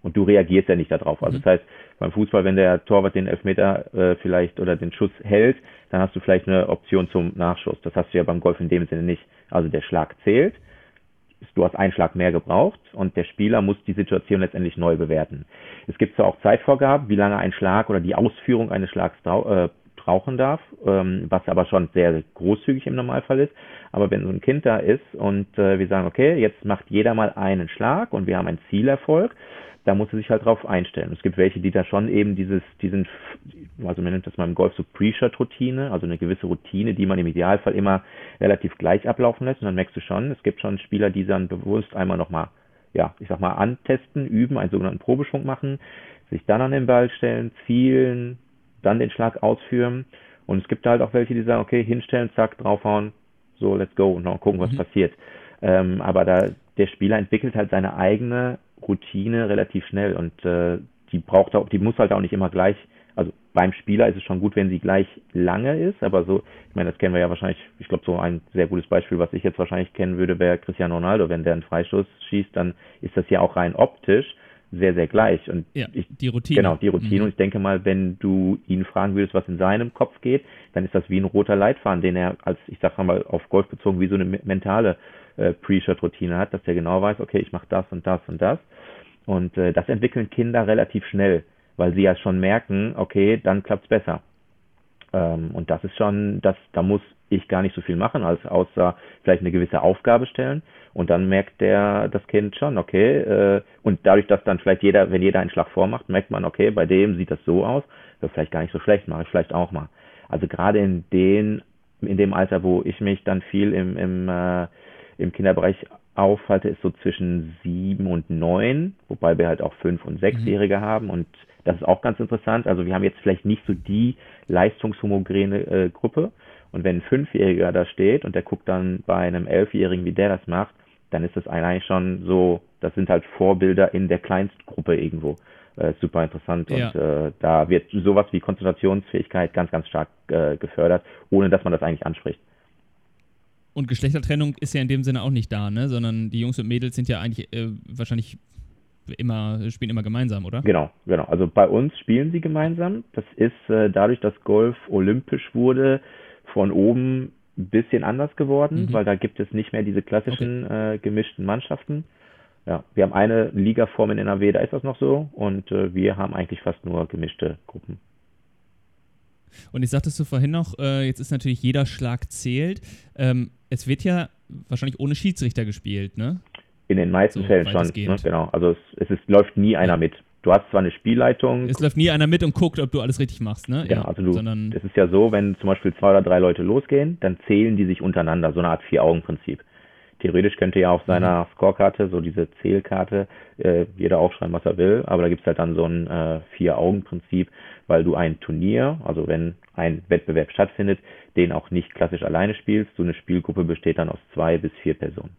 Und du reagierst ja nicht darauf. Also mhm. das heißt, beim Fußball, wenn der Torwart den Elfmeter äh, vielleicht oder den Schuss hält, dann hast du vielleicht eine Option zum Nachschuss. Das hast du ja beim Golf in dem Sinne nicht. Also der Schlag zählt du hast einen Schlag mehr gebraucht und der Spieler muss die Situation letztendlich neu bewerten. Es gibt zwar auch Zeitvorgaben, wie lange ein Schlag oder die Ausführung eines Schlags äh, brauchen darf, ähm, was aber schon sehr großzügig im Normalfall ist. Aber wenn so ein Kind da ist und äh, wir sagen, okay, jetzt macht jeder mal einen Schlag und wir haben einen Zielerfolg, da muss er sich halt drauf einstellen. Es gibt welche, die da schon eben dieses, diesen, also man nennt das mal im Golf so Pre-Shot-Routine, also eine gewisse Routine, die man im Idealfall immer relativ gleich ablaufen lässt. Und dann merkst du schon, es gibt schon Spieler, die dann bewusst einmal nochmal, ja, ich sag mal, antesten, üben, einen sogenannten Probeschwung machen, sich dann an den Ball stellen, zielen, dann den Schlag ausführen. Und es gibt halt auch welche, die sagen, okay, hinstellen, zack, draufhauen, so, let's go, und dann gucken, was mhm. passiert. Ähm, aber da, der Spieler entwickelt halt seine eigene Routine relativ schnell und äh, die braucht auch, die muss halt auch nicht immer gleich, also beim Spieler ist es schon gut, wenn sie gleich lange ist, aber so, ich meine, das kennen wir ja wahrscheinlich, ich glaube, so ein sehr gutes Beispiel, was ich jetzt wahrscheinlich kennen würde, wäre Cristiano Ronaldo, wenn der einen Freistoß schießt, dann ist das ja auch rein optisch sehr, sehr gleich. Und ja, ich, die Routine. Genau, die Routine. Mhm. Und ich denke mal, wenn du ihn fragen würdest, was in seinem Kopf geht, dann ist das wie ein roter Leitfaden, den er als, ich sag mal, auf Golf bezogen, wie so eine mentale äh, Pre-Shot-Routine hat, dass er genau weiß, okay, ich mache das und das und das. Und äh, das entwickeln Kinder relativ schnell, weil sie ja schon merken, okay, dann klappt's besser. Ähm, und das ist schon, das, da muss ich gar nicht so viel machen, als außer vielleicht eine gewisse Aufgabe stellen. Und dann merkt der das Kind schon, okay, äh, und dadurch, dass dann vielleicht jeder, wenn jeder einen Schlag vormacht, merkt man, okay, bei dem sieht das so aus, das vielleicht gar nicht so schlecht, mache ich vielleicht auch mal. Also gerade in den, in dem Alter, wo ich mich dann viel im, im äh, im Kinderbereich aufhalte, ist so zwischen sieben und neun, wobei wir halt auch fünf und sechsjährige mhm. haben und das ist auch ganz interessant. Also wir haben jetzt vielleicht nicht so die leistungshomogene äh, Gruppe und wenn ein Fünfjähriger da steht und der guckt dann bei einem Elfjährigen, wie der das macht, dann ist das eigentlich schon so, das sind halt Vorbilder in der Kleinstgruppe irgendwo. Äh, super interessant ja. und äh, da wird sowas wie Konzentrationsfähigkeit ganz, ganz stark äh, gefördert, ohne dass man das eigentlich anspricht. Und Geschlechtertrennung ist ja in dem Sinne auch nicht da, ne? Sondern die Jungs und Mädels sind ja eigentlich äh, wahrscheinlich immer, spielen immer gemeinsam, oder? Genau, genau. Also bei uns spielen sie gemeinsam. Das ist äh, dadurch, dass Golf olympisch wurde, von oben ein bisschen anders geworden, mhm. weil da gibt es nicht mehr diese klassischen okay. äh, gemischten Mannschaften. Ja, wir haben eine Ligaform in NRW, da ist das noch so, und äh, wir haben eigentlich fast nur gemischte Gruppen. Und ich sagtest du vorhin noch, äh, jetzt ist natürlich jeder Schlag zählt. Ähm, es wird ja wahrscheinlich ohne Schiedsrichter gespielt, ne? In den meisten so, Fällen schon, ne? genau. Also es, es ist, läuft nie einer mit. Du hast zwar eine Spielleitung. Es läuft nie einer mit und guckt, ob du alles richtig machst, ne? Genau, ja, also du, Sondern es ist ja so, wenn zum Beispiel zwei oder drei Leute losgehen, dann zählen die sich untereinander, so eine Art Vier-Augen-Prinzip. Theoretisch könnte ja auf seiner mhm. Scorekarte, so diese Zählkarte, äh, jeder aufschreiben, was er will, aber da gibt es halt dann so ein äh, Vier-Augen-Prinzip, weil du ein Turnier, also wenn ein Wettbewerb stattfindet, den auch nicht klassisch alleine spielst. So eine Spielgruppe besteht dann aus zwei bis vier Personen.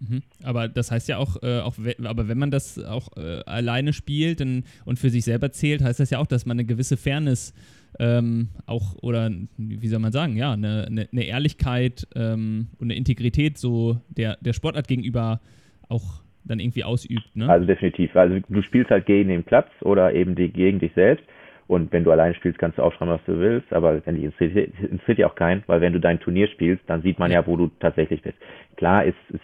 Mhm. Aber das heißt ja auch, äh, auch aber wenn man das auch äh, alleine spielt und, und für sich selber zählt, heißt das ja auch, dass man eine gewisse Fairness ähm, auch oder wie soll man sagen, ja, eine, eine, eine Ehrlichkeit ähm, und eine Integrität so der, der Sportart gegenüber auch dann irgendwie ausübt. Ne? Also definitiv. Also du spielst halt gegen den Platz oder eben die, gegen dich selbst. Und wenn du alleine spielst, kannst du aufschreiben, was du willst. Aber letztendlich interessiert ja auch keinen, weil wenn du dein Turnier spielst, dann sieht man ja, wo du tatsächlich bist. Klar ist, ist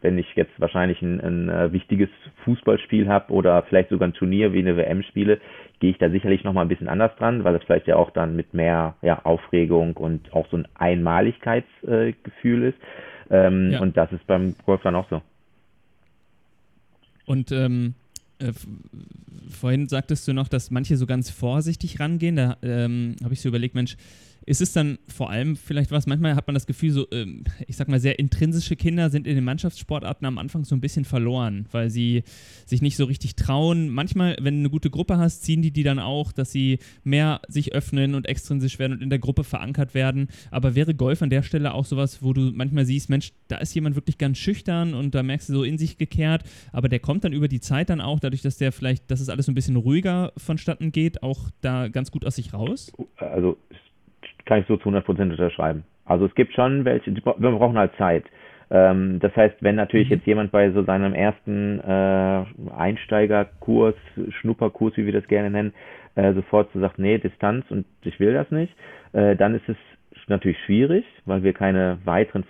wenn ich jetzt wahrscheinlich ein, ein äh, wichtiges Fußballspiel habe oder vielleicht sogar ein Turnier wie eine WM spiele, gehe ich da sicherlich nochmal ein bisschen anders dran, weil es vielleicht ja auch dann mit mehr ja, Aufregung und auch so ein Einmaligkeitsgefühl äh, ist. Ähm, ja. Und das ist beim Golf dann auch so. Und ähm, äh, vorhin sagtest du noch, dass manche so ganz vorsichtig rangehen. Da ähm, habe ich so überlegt, Mensch, ist es dann vor allem vielleicht was, manchmal hat man das Gefühl, so, ähm, ich sag mal, sehr intrinsische Kinder sind in den Mannschaftssportarten am Anfang so ein bisschen verloren, weil sie sich nicht so richtig trauen. Manchmal, wenn du eine gute Gruppe hast, ziehen die die dann auch, dass sie mehr sich öffnen und extrinsisch werden und in der Gruppe verankert werden. Aber wäre Golf an der Stelle auch sowas, wo du manchmal siehst, Mensch, da ist jemand wirklich ganz schüchtern und da merkst du so in sich gekehrt, aber der kommt dann über die Zeit dann auch, dadurch, dass der vielleicht, dass es alles so ein bisschen ruhiger vonstatten geht, auch da ganz gut aus sich raus? Also kann ich so zu 100% unterschreiben. Also es gibt schon welche, wir brauchen halt Zeit. Ähm, das heißt, wenn natürlich mhm. jetzt jemand bei so seinem ersten äh, Einsteigerkurs, Schnupperkurs, wie wir das gerne nennen, äh, sofort so sagt, nee, Distanz und ich will das nicht, äh, dann ist es natürlich schwierig, weil wir keine weiteren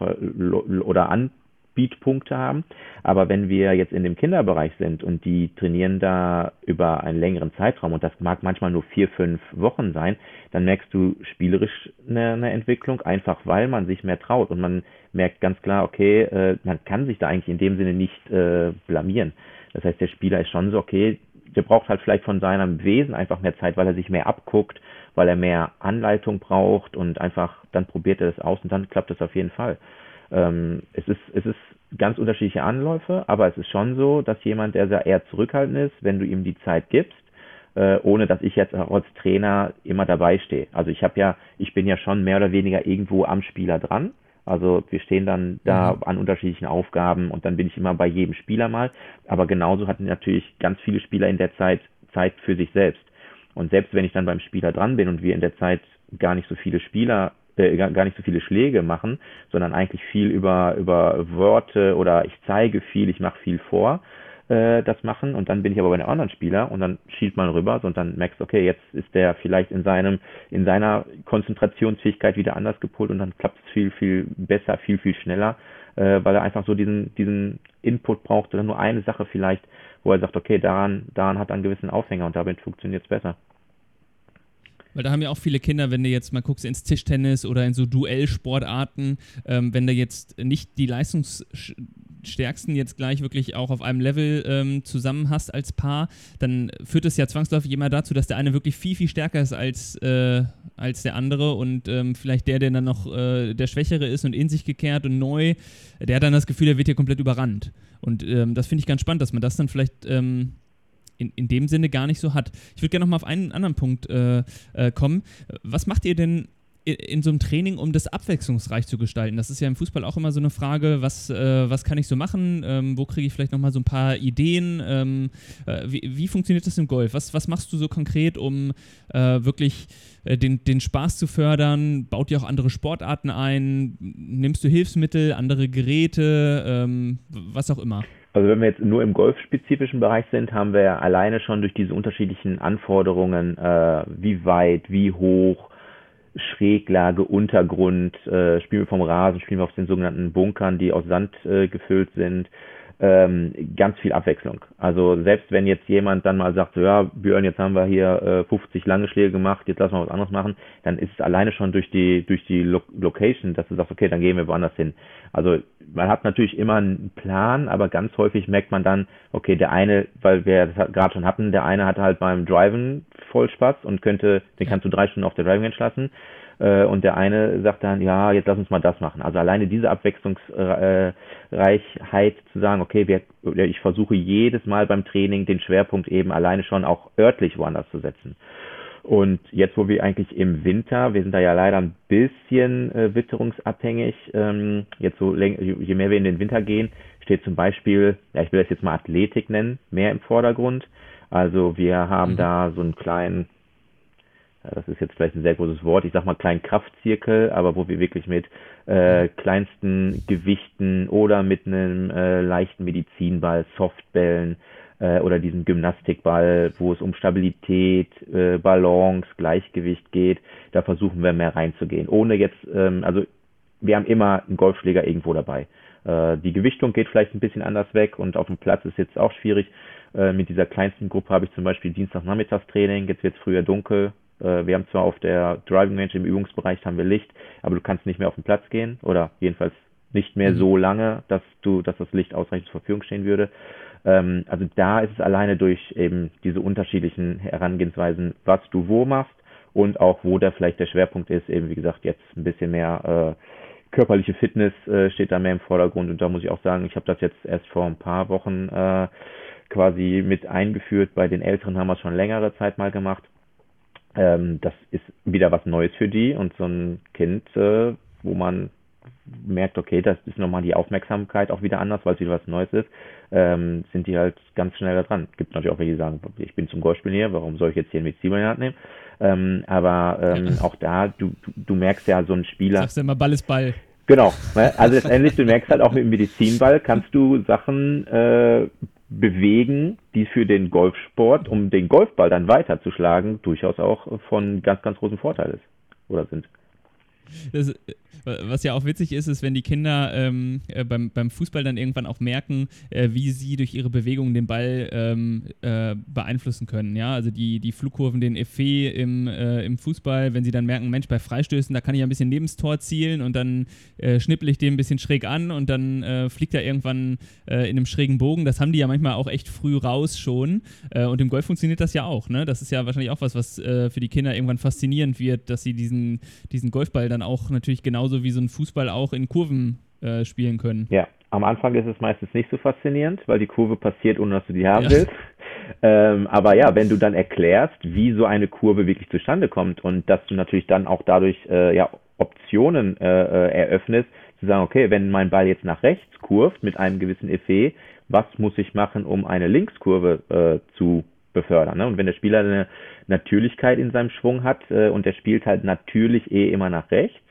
oder an Beatpunkte haben. Aber wenn wir jetzt in dem Kinderbereich sind und die trainieren da über einen längeren Zeitraum und das mag manchmal nur vier, fünf Wochen sein, dann merkst du spielerisch eine, eine Entwicklung, einfach weil man sich mehr traut und man merkt ganz klar, okay, äh, man kann sich da eigentlich in dem Sinne nicht äh, blamieren. Das heißt, der Spieler ist schon so, okay, der braucht halt vielleicht von seinem Wesen einfach mehr Zeit, weil er sich mehr abguckt, weil er mehr Anleitung braucht und einfach dann probiert er das aus und dann klappt das auf jeden Fall. Ähm, es, ist, es ist ganz unterschiedliche Anläufe, aber es ist schon so, dass jemand, der sehr eher zurückhaltend ist, wenn du ihm die Zeit gibst, äh, ohne dass ich jetzt als Trainer immer dabei stehe. Also ich habe ja, ich bin ja schon mehr oder weniger irgendwo am Spieler dran. Also wir stehen dann da mhm. an unterschiedlichen Aufgaben und dann bin ich immer bei jedem Spieler mal. Aber genauso hatten natürlich ganz viele Spieler in der Zeit Zeit für sich selbst. Und selbst wenn ich dann beim Spieler dran bin und wir in der Zeit gar nicht so viele Spieler äh, gar nicht so viele Schläge machen, sondern eigentlich viel über, über Worte oder ich zeige viel, ich mache viel vor, äh, das machen und dann bin ich aber bei einem anderen Spieler und dann schielt man rüber und dann merkst okay, jetzt ist der vielleicht in seinem, in seiner Konzentrationsfähigkeit wieder anders gepolt und dann klappt es viel, viel besser, viel, viel schneller, äh, weil er einfach so diesen, diesen Input braucht oder nur eine Sache vielleicht, wo er sagt, okay, daran, daran hat er einen gewissen Aufhänger und damit funktioniert es besser. Weil da haben ja auch viele Kinder, wenn du jetzt mal guckst ins Tischtennis oder in so Duellsportarten, ähm, wenn du jetzt nicht die Leistungsstärksten jetzt gleich wirklich auch auf einem Level ähm, zusammen hast als Paar, dann führt es ja zwangsläufig immer dazu, dass der eine wirklich viel, viel stärker ist als, äh, als der andere und ähm, vielleicht der, der dann noch äh, der Schwächere ist und in sich gekehrt und neu, der hat dann das Gefühl, der wird hier komplett überrannt. Und ähm, das finde ich ganz spannend, dass man das dann vielleicht ähm, in, in dem Sinne gar nicht so hat. Ich würde gerne noch mal auf einen anderen Punkt äh, äh, kommen. Was macht ihr denn in so einem Training, um das abwechslungsreich zu gestalten? Das ist ja im Fußball auch immer so eine Frage, was, äh, was kann ich so machen? Ähm, wo kriege ich vielleicht nochmal so ein paar Ideen? Ähm, äh, wie, wie, funktioniert das im Golf? Was, was machst du so konkret, um äh, wirklich äh, den, den Spaß zu fördern? Baut ihr auch andere Sportarten ein? Nimmst du Hilfsmittel, andere Geräte, ähm, was auch immer? Also wenn wir jetzt nur im golfspezifischen Bereich sind, haben wir alleine schon durch diese unterschiedlichen Anforderungen, äh, wie weit, wie hoch, Schräglage, Untergrund, äh, spielen wir vom Rasen, spielen wir auf den sogenannten Bunkern, die aus Sand äh, gefüllt sind, ähm, ganz viel Abwechslung. Also selbst wenn jetzt jemand dann mal sagt, so, ja, Björn, jetzt haben wir hier äh, 50 lange Schläge gemacht, jetzt lassen wir was anderes machen, dann ist es alleine schon durch die durch die Lo Location, dass du sagst, okay, dann gehen wir woanders hin. Also man hat natürlich immer einen Plan, aber ganz häufig merkt man dann, okay, der eine, weil wir das gerade schon hatten, der eine hat halt beim Driven voll Spaß und könnte, den kannst du drei Stunden auf der Driving Range lassen und der eine sagt dann, ja, jetzt lass uns mal das machen. Also alleine diese Abwechslungsreichheit zu sagen, okay, wir, ich versuche jedes Mal beim Training den Schwerpunkt eben alleine schon auch örtlich woanders zu setzen. Und jetzt, wo wir eigentlich im Winter, wir sind da ja leider ein bisschen äh, witterungsabhängig, ähm, jetzt so je mehr wir in den Winter gehen, steht zum Beispiel, ja, ich will das jetzt mal Athletik nennen, mehr im Vordergrund. Also wir haben mhm. da so einen kleinen das ist jetzt vielleicht ein sehr großes Wort, ich sag mal kleinen Kraftzirkel, aber wo wir wirklich mit äh, kleinsten Gewichten oder mit einem äh, leichten Medizinball, Softbällen äh, oder diesem Gymnastikball, wo es um Stabilität, äh, Balance, Gleichgewicht geht, da versuchen wir mehr reinzugehen. Ohne jetzt, ähm, also wir haben immer einen Golfschläger irgendwo dabei. Äh, die Gewichtung geht vielleicht ein bisschen anders weg und auf dem Platz ist jetzt auch schwierig. Äh, mit dieser kleinsten Gruppe habe ich zum Beispiel Dienstagnachmittagstraining, jetzt wird es früher dunkel. Äh, wir haben zwar auf der Driving Range im Übungsbereich haben wir Licht, aber du kannst nicht mehr auf den Platz gehen oder jedenfalls nicht mehr mhm. so lange, dass du, dass das Licht ausreichend zur Verfügung stehen würde. Ähm, also da ist es alleine durch eben diese unterschiedlichen Herangehensweisen, was du wo machst und auch wo da vielleicht der Schwerpunkt ist, eben wie gesagt jetzt ein bisschen mehr äh, körperliche Fitness äh, steht da mehr im Vordergrund und da muss ich auch sagen, ich habe das jetzt erst vor ein paar Wochen äh, quasi mit eingeführt. Bei den Älteren haben wir es schon längere Zeit mal gemacht. Ähm, das ist wieder was Neues für die und so ein Kind, äh, wo man merkt, okay, das ist nochmal die Aufmerksamkeit auch wieder anders, weil es wieder was Neues ist, ähm, sind die halt ganz schnell da dran. Gibt natürlich auch welche, die sagen, ich bin zum Golfspielen hier, warum soll ich jetzt hier einen Medizin in die Hand nehmen? Ähm, aber ähm, auch da, du, du, du merkst ja so ein Spieler. Sagst du immer, Ball ist Ball. Genau. Ne? Also letztendlich, du merkst halt auch mit dem Medizinball, kannst du Sachen äh, bewegen, die für den Golfsport, um den Golfball dann weiterzuschlagen, durchaus auch von ganz, ganz großem Vorteil ist oder sind. Das, was ja auch witzig ist, ist, wenn die Kinder ähm, äh, beim, beim Fußball dann irgendwann auch merken, äh, wie sie durch ihre Bewegungen den Ball ähm, äh, beeinflussen können. Ja, also die, die Flugkurven, den Effet im, äh, im Fußball, wenn sie dann merken, Mensch, bei Freistößen, da kann ich ein bisschen neben das Tor zielen und dann äh, schnippel ich den ein bisschen schräg an und dann fliegt er irgendwann in einem schrägen Bogen. Das haben die ja manchmal auch echt früh raus schon. und im Golf funktioniert das ja auch. Ne? Das ist ja wahrscheinlich auch was, was für die Kinder irgendwann faszinierend wird, dass sie diesen, diesen Golfball dann auch natürlich genauso genauso wie so ein Fußball auch in Kurven äh, spielen können. Ja, am Anfang ist es meistens nicht so faszinierend, weil die Kurve passiert, ohne dass du die haben ja. willst. Ähm, aber ja, wenn du dann erklärst, wie so eine Kurve wirklich zustande kommt und dass du natürlich dann auch dadurch äh, ja, Optionen äh, äh, eröffnest, zu sagen, okay, wenn mein Ball jetzt nach rechts kurvt mit einem gewissen Effet, was muss ich machen, um eine Linkskurve äh, zu befördern? Ne? Und wenn der Spieler eine Natürlichkeit in seinem Schwung hat äh, und der spielt halt natürlich eh immer nach rechts,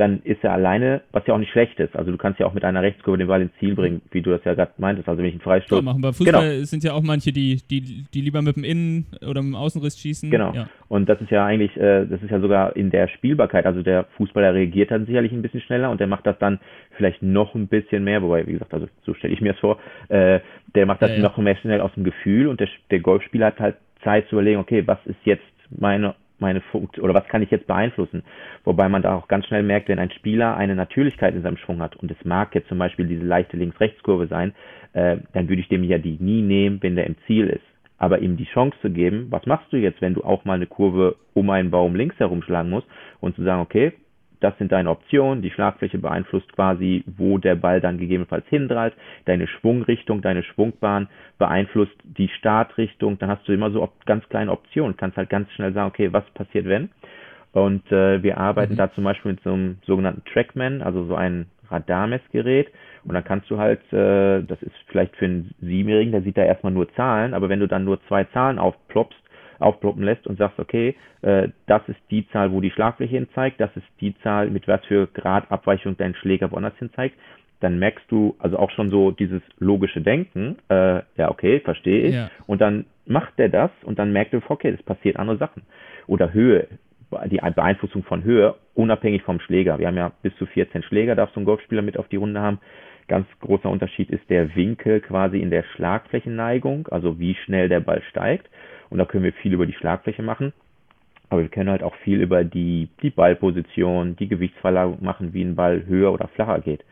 dann ist er alleine, was ja auch nicht schlecht ist. Also du kannst ja auch mit einer Rechtskurve den Ball ins Ziel bringen, wie du das ja gerade meintest. Also wenn ich einen Freistoß. Ja, machen. Bei Fußball genau. sind ja auch manche, die, die, die lieber mit dem Innen- oder mit dem Außenriss schießen. Genau. Ja. Und das ist ja eigentlich, äh, das ist ja sogar in der Spielbarkeit. Also der Fußballer reagiert dann sicherlich ein bisschen schneller und der macht das dann vielleicht noch ein bisschen mehr, wobei, wie gesagt, also so stelle ich mir das vor, äh, der macht das ja, ja. noch mehr schnell aus dem Gefühl und der, der Golfspieler hat halt Zeit zu überlegen, okay, was ist jetzt meine meine Funktion oder was kann ich jetzt beeinflussen? Wobei man da auch ganz schnell merkt, wenn ein Spieler eine Natürlichkeit in seinem Schwung hat und es mag jetzt zum Beispiel diese leichte Links-Rechts-Kurve sein, äh, dann würde ich dem ja die nie nehmen, wenn der im Ziel ist. Aber ihm die Chance zu geben, was machst du jetzt, wenn du auch mal eine Kurve um einen Baum links herumschlagen musst und zu sagen, okay, das sind deine Optionen. Die Schlagfläche beeinflusst quasi, wo der Ball dann gegebenenfalls hindraht. Deine Schwungrichtung, deine Schwungbahn beeinflusst die Startrichtung. Dann hast du immer so ganz kleine Optionen. Kannst halt ganz schnell sagen, okay, was passiert wenn? Und äh, wir arbeiten mhm. da zum Beispiel mit so einem sogenannten Trackman, also so ein Radarmessgerät. Und dann kannst du halt, äh, das ist vielleicht für einen Siebenjährigen, der sieht da erstmal nur Zahlen, aber wenn du dann nur zwei Zahlen aufploppst, aufploppen lässt und sagst, okay, äh, das ist die Zahl, wo die Schlagfläche hin zeigt, das ist die Zahl, mit was für Gradabweichung dein Schläger woanders hin zeigt, dann merkst du also auch schon so dieses logische Denken, äh, ja, okay, verstehe ich. Ja. Und dann macht der das und dann merkt du, okay, das passiert andere Sachen. Oder Höhe, die Beeinflussung von Höhe, unabhängig vom Schläger. Wir haben ja bis zu 14 Schläger, darf so ein Golfspieler mit auf die Runde haben. Ganz großer Unterschied ist der Winkel quasi in der Schlagflächenneigung, also wie schnell der Ball steigt. Und da können wir viel über die Schlagfläche machen. Aber wir können halt auch viel über die, die Ballposition, die Gewichtsverlagerung machen, wie ein Ball höher oder flacher geht.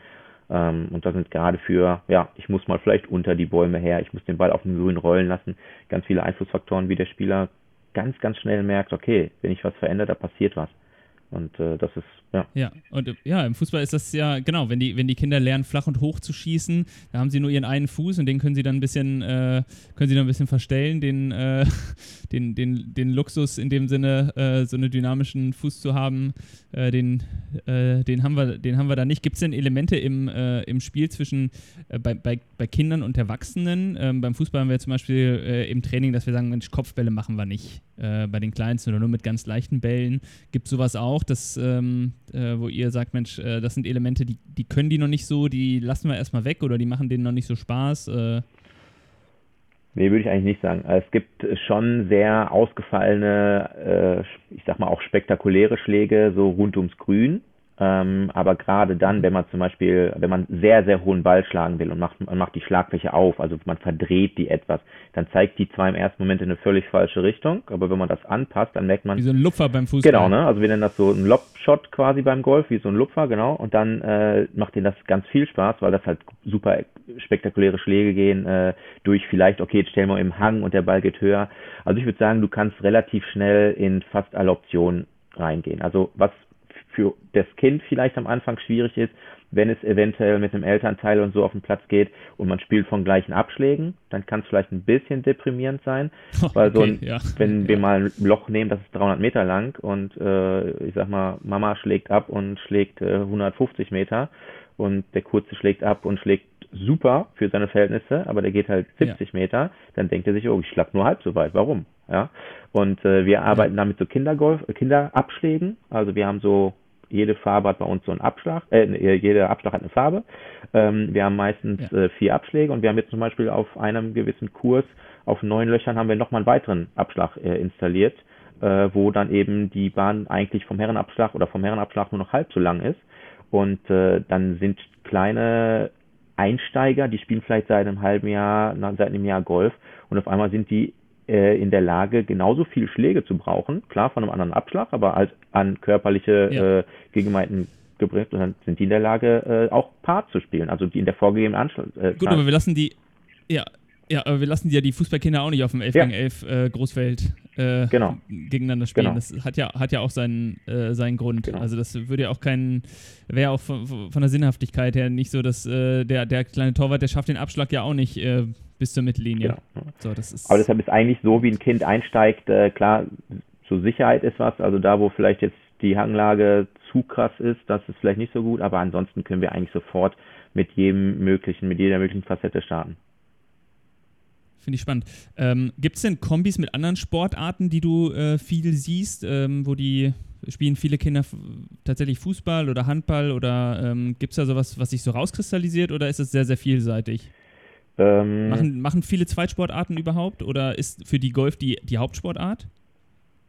Ähm, und da sind gerade für, ja, ich muss mal vielleicht unter die Bäume her, ich muss den Ball auf dem Grün rollen lassen, ganz viele Einflussfaktoren, wie der Spieler ganz, ganz schnell merkt, okay, wenn ich was verändere, da passiert was. Und äh, das ist, ja. Ja, und ja, im Fußball ist das ja, genau, wenn die, wenn die Kinder lernen, flach und hoch zu schießen, da haben sie nur ihren einen Fuß und den können sie dann ein bisschen, äh, können sie dann ein bisschen verstellen, den, äh, den, den, den Luxus in dem Sinne, äh, so einen dynamischen Fuß zu haben, äh, den, äh, den, haben wir, den haben wir da nicht. Gibt es denn Elemente im, im Spiel zwischen bei, bei, bei Kindern und Erwachsenen? Ähm, beim Fußball haben wir zum Beispiel im Training, dass wir sagen, Mensch, Kopfbälle machen wir nicht bei den Kleinsten oder nur mit ganz leichten Bällen. Gibt es sowas auch, dass, ähm, wo ihr sagt, Mensch, das sind Elemente, die, die können die noch nicht so, die lassen wir erstmal weg oder die machen denen noch nicht so Spaß? Nee, würde ich eigentlich nicht sagen. Es gibt schon sehr ausgefallene, äh, ich sag mal auch spektakuläre Schläge, so rund ums Grün. Ähm, aber gerade dann, wenn man zum Beispiel, wenn man sehr, sehr hohen Ball schlagen will und macht, man macht die Schlagfläche auf, also man verdreht die etwas, dann zeigt die zwar im ersten Moment in eine völlig falsche Richtung, aber wenn man das anpasst, dann merkt man. Wie so ein Lupfer beim Fußball. Genau, ne? Also wir nennen das so ein Lob-Shot quasi beim Golf, wie so ein Lupfer, genau. Und dann äh, macht ihnen das ganz viel Spaß, weil das halt super spektakuläre Schläge gehen, äh, durch vielleicht, okay, jetzt stellen wir im Hang und der Ball geht höher. Also ich würde sagen, du kannst relativ schnell in fast alle Optionen reingehen. Also was für das Kind vielleicht am Anfang schwierig ist, wenn es eventuell mit einem Elternteil und so auf den Platz geht und man spielt von gleichen Abschlägen, dann kann es vielleicht ein bisschen deprimierend sein, weil so ein, ja. wenn ja. wir mal ein Loch nehmen, das ist 300 Meter lang und äh, ich sag mal, Mama schlägt ab und schlägt äh, 150 Meter und der Kurze schlägt ab und schlägt super für seine Verhältnisse, aber der geht halt 70 ja. Meter, dann denkt er sich, oh, ich schlag nur halb so weit, warum? Ja. Und äh, wir arbeiten damit so Kindergolf, Kinderabschlägen. Also wir haben so jede Farbe hat bei uns so einen Abschlag, äh, jeder Abschlag hat eine Farbe. Ähm, wir haben meistens ja. äh, vier Abschläge und wir haben jetzt zum Beispiel auf einem gewissen Kurs, auf neun Löchern haben wir nochmal einen weiteren Abschlag äh, installiert, äh, wo dann eben die Bahn eigentlich vom Herrenabschlag oder vom Herrenabschlag nur noch halb so lang ist. Und äh, dann sind kleine Einsteiger, die spielen vielleicht seit einem halben Jahr, seit einem Jahr Golf und auf einmal sind die äh, in der Lage, genauso viel Schläge zu brauchen, klar von einem anderen Abschlag, aber als an körperliche ja. äh, Gegenmeinten gebracht, dann sind die in der Lage, äh, auch Part zu spielen, also die in der vorgegebenen Anschluss. Äh, Gut, aber wir lassen die, ja, ja, aber wir lassen ja die Fußballkinder auch nicht auf dem 11 ja. gegen 11 äh, Großfeld äh, genau. gegeneinander spielen. Genau. Das hat ja, hat ja auch seinen, äh, seinen Grund. Genau. Also das würde ja auch keinen, wäre auch von, von, der Sinnhaftigkeit her nicht so, dass äh, der, der kleine Torwart, der schafft den Abschlag ja auch nicht äh, bis zur Mittellinie. Genau. So, das ist aber deshalb ist eigentlich so, wie ein Kind einsteigt, äh, klar, zur Sicherheit ist was, also da, wo vielleicht jetzt die Hanglage zu krass ist, das ist vielleicht nicht so gut, aber ansonsten können wir eigentlich sofort mit jedem möglichen, mit jeder möglichen Facette starten. Finde ich spannend. Ähm, Gibt es denn Kombis mit anderen Sportarten, die du äh, viel siehst, ähm, wo die spielen viele Kinder tatsächlich Fußball oder Handball oder ähm, gibt es da sowas, was sich so rauskristallisiert oder ist es sehr, sehr vielseitig? Ähm, machen, machen viele Zweitsportarten überhaupt oder ist für die Golf die, die Hauptsportart?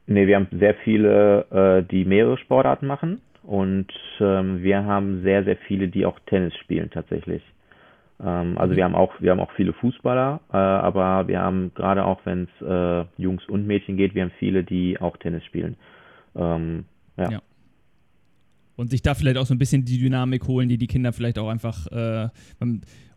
Nee, wir haben sehr viele, äh, die mehrere Sportarten machen und ähm, wir haben sehr, sehr viele, die auch Tennis spielen tatsächlich. Ähm, also wir haben auch, wir haben auch viele Fußballer, äh, aber wir haben gerade auch, wenn es äh, Jungs und Mädchen geht, wir haben viele, die auch Tennis spielen. Ähm, ja. ja. Und sich da vielleicht auch so ein bisschen die Dynamik holen, die die Kinder vielleicht auch einfach, äh,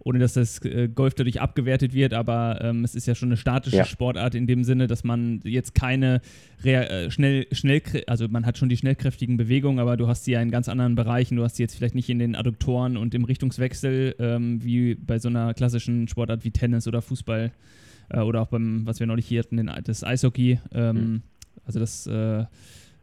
ohne dass das äh, Golf dadurch abgewertet wird, aber ähm, es ist ja schon eine statische ja. Sportart in dem Sinne, dass man jetzt keine äh, schnell, schnell, also man hat schon die schnellkräftigen Bewegungen, aber du hast sie ja in ganz anderen Bereichen. Du hast sie jetzt vielleicht nicht in den Adduktoren und im Richtungswechsel, ähm, wie bei so einer klassischen Sportart wie Tennis oder Fußball äh, oder auch beim, was wir neulich hier hatten, das Eishockey. Ähm, mhm. Also das äh,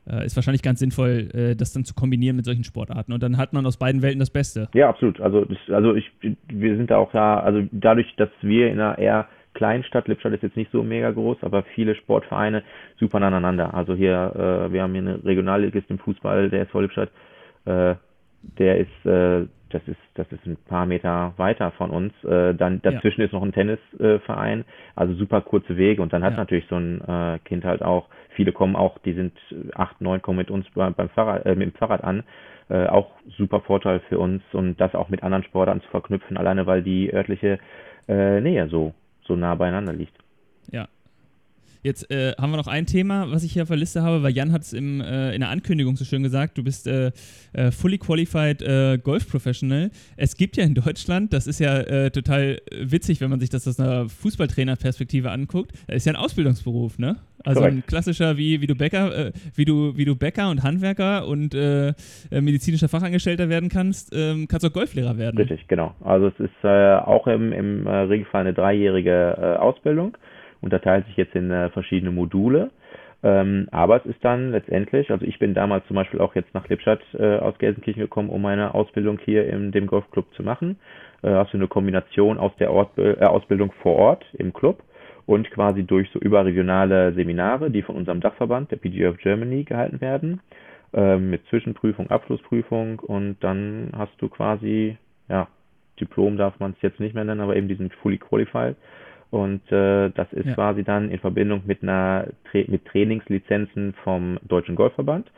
äh, ist wahrscheinlich ganz sinnvoll, äh, das dann zu kombinieren mit solchen Sportarten. Und dann hat man aus beiden Welten das Beste. Ja, absolut. Also, also ich, wir sind da auch da, also dadurch, dass wir in einer eher kleinen Stadt, Lippstadt ist jetzt nicht so mega groß, aber viele Sportvereine super aneinander. Also hier, äh, wir haben hier eine Regionalligist im Fußball, der ist vor Lippstadt, äh, der ist, äh, das ist, das ist ein paar Meter weiter von uns. Äh, dann dazwischen ja. ist noch ein Tennisverein, also super kurze Wege und dann hat ja. natürlich so ein äh, Kind halt auch, viele kommen auch, die sind acht, neun kommen mit uns beim, beim Fahrrad, äh, mit dem Fahrrad an. Äh, auch super Vorteil für uns und das auch mit anderen Sportarten zu verknüpfen, alleine weil die örtliche äh, Nähe so, so nah beieinander liegt. Ja, Jetzt äh, haben wir noch ein Thema, was ich hier auf der Liste habe, weil Jan hat es äh, in der Ankündigung so schön gesagt, du bist äh, äh fully qualified äh, Golf Professional. Es gibt ja in Deutschland, das ist ja äh, total witzig, wenn man sich das aus einer Fußballtrainerperspektive anguckt, ist ja ein Ausbildungsberuf, ne? Also Correct. ein klassischer, wie, wie du Bäcker, wie du, wie du Bäcker und Handwerker und medizinischer Fachangestellter werden kannst, ähm, kannst du auch Golflehrer werden. Richtig, genau. Also es ist auch im, im Regelfall eine dreijährige Ausbildung unterteilt sich jetzt in äh, verschiedene Module. Ähm, aber es ist dann letztendlich, also ich bin damals zum Beispiel auch jetzt nach Lippstadt äh, aus Gelsenkirchen gekommen, um meine Ausbildung hier in dem Golfclub zu machen. Äh, hast du eine Kombination aus der Ort, äh, Ausbildung vor Ort im Club und quasi durch so überregionale Seminare, die von unserem Dachverband, der PGA of Germany, gehalten werden, äh, mit Zwischenprüfung, Abschlussprüfung und dann hast du quasi, ja, Diplom darf man es jetzt nicht mehr nennen, aber eben diesen Fully Qualified und äh, das ist ja. quasi dann in Verbindung mit einer Tra mit Trainingslizenzen vom Deutschen Golfverband.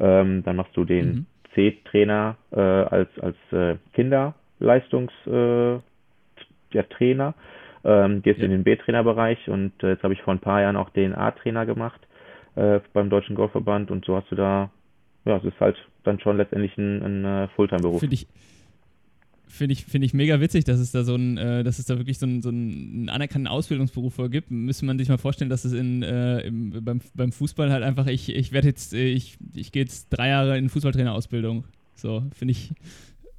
Ähm, dann machst du den mhm. C-Trainer äh, als als äh, Kinderleistungstrainer. Äh, Trainer. ähm, gehst ja. in den B-Trainerbereich und äh, jetzt habe ich vor ein paar Jahren auch den A-Trainer gemacht äh, beim Deutschen Golfverband und so hast du da, ja, es ist halt dann schon letztendlich ein, ein äh, Fulltime-Beruf. Finde ich, finde ich, find ich mega witzig, dass es da so ein, äh, dass es da wirklich so, ein, so einen anerkannten Ausbildungsberuf gibt. Müsste man sich mal vorstellen, dass es in, äh, im, beim, beim Fußball halt einfach, ich, ich werde jetzt, äh, ich, ich gehe jetzt drei Jahre in Fußballtrainerausbildung. So, finde ich,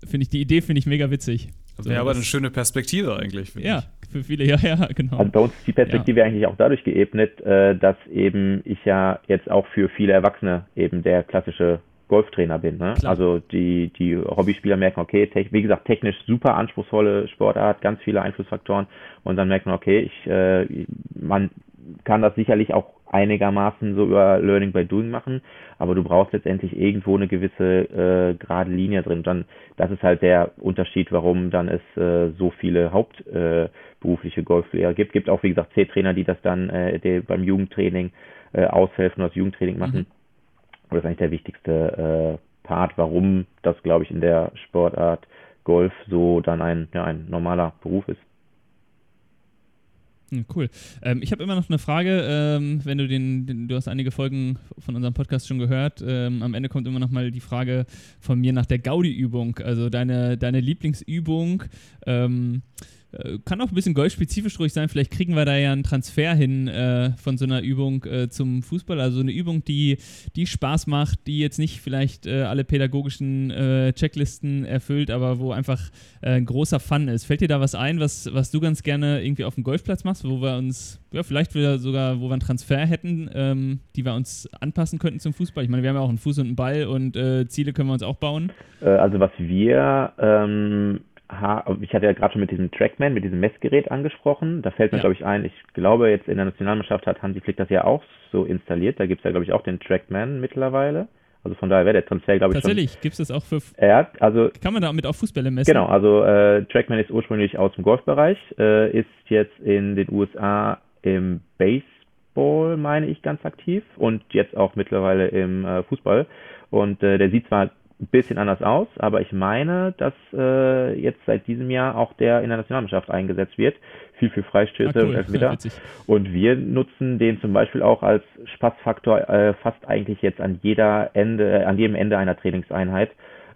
finde ich, die Idee finde ich mega witzig. So, wäre aber eine schöne Perspektive eigentlich, ja, ich. für viele, ja, ja, genau. Also bei uns ist die Perspektive ja. eigentlich auch dadurch geebnet, äh, dass eben ich ja jetzt auch für viele Erwachsene eben der klassische Golftrainer bin. Ne? Also die, die Hobbyspieler merken, okay, wie gesagt, technisch super anspruchsvolle Sportart, ganz viele Einflussfaktoren und dann merkt man, okay, ich, äh, man kann das sicherlich auch einigermaßen so über Learning by Doing machen, aber du brauchst letztendlich irgendwo eine gewisse äh, gerade Linie drin. Dann, das ist halt der Unterschied, warum dann es äh, so viele hauptberufliche äh, Golflehrer gibt. Gibt auch, wie gesagt, C-Trainer, die das dann äh, die beim Jugendtraining äh, aushelfen oder das Jugendtraining machen. Mhm das ist eigentlich der wichtigste äh, Part, warum das, glaube ich, in der Sportart Golf so dann ein, ja, ein normaler Beruf ist. Hm, cool. Ähm, ich habe immer noch eine Frage, ähm, wenn du den, den, du hast einige Folgen von unserem Podcast schon gehört. Ähm, am Ende kommt immer noch mal die Frage von mir nach der Gaudi-Übung, also deine, deine Lieblingsübung. Äh, kann auch ein bisschen golfspezifisch ruhig sein. Vielleicht kriegen wir da ja einen Transfer hin äh, von so einer Übung äh, zum Fußball. Also eine Übung, die, die Spaß macht, die jetzt nicht vielleicht äh, alle pädagogischen äh, Checklisten erfüllt, aber wo einfach äh, ein großer Fun ist. Fällt dir da was ein, was, was du ganz gerne irgendwie auf dem Golfplatz machst, wo wir uns, ja, vielleicht wieder sogar, wo wir einen Transfer hätten, ähm, die wir uns anpassen könnten zum Fußball? Ich meine, wir haben ja auch einen Fuß und einen Ball und Ziele können wir uns auch bauen. also was wir ähm ich hatte ja gerade schon mit diesem Trackman, mit diesem Messgerät angesprochen. Da fällt mir, ja. glaube ich, ein, ich glaube, jetzt in der Nationalmannschaft hat Hansi Flick das ja auch so installiert. Da gibt es ja, glaube ich, auch den Trackman mittlerweile. Also von daher wäre der Transfer, glaube ich, Tatsächlich, gibt es das auch für. Ja, also. Kann man damit auch Fußbälle messen? Genau, also äh, Trackman ist ursprünglich aus dem Golfbereich, äh, ist jetzt in den USA im Baseball, meine ich, ganz aktiv und jetzt auch mittlerweile im äh, Fußball. Und äh, der sieht zwar ein bisschen anders aus, aber ich meine, dass äh, jetzt seit diesem Jahr auch der in der Nationalmannschaft eingesetzt wird. Viel für Freistöße ah, cool. und Elfmeter. und wir nutzen den zum Beispiel auch als Spaßfaktor äh, fast eigentlich jetzt an jeder Ende, äh, an jedem Ende einer Trainingseinheit,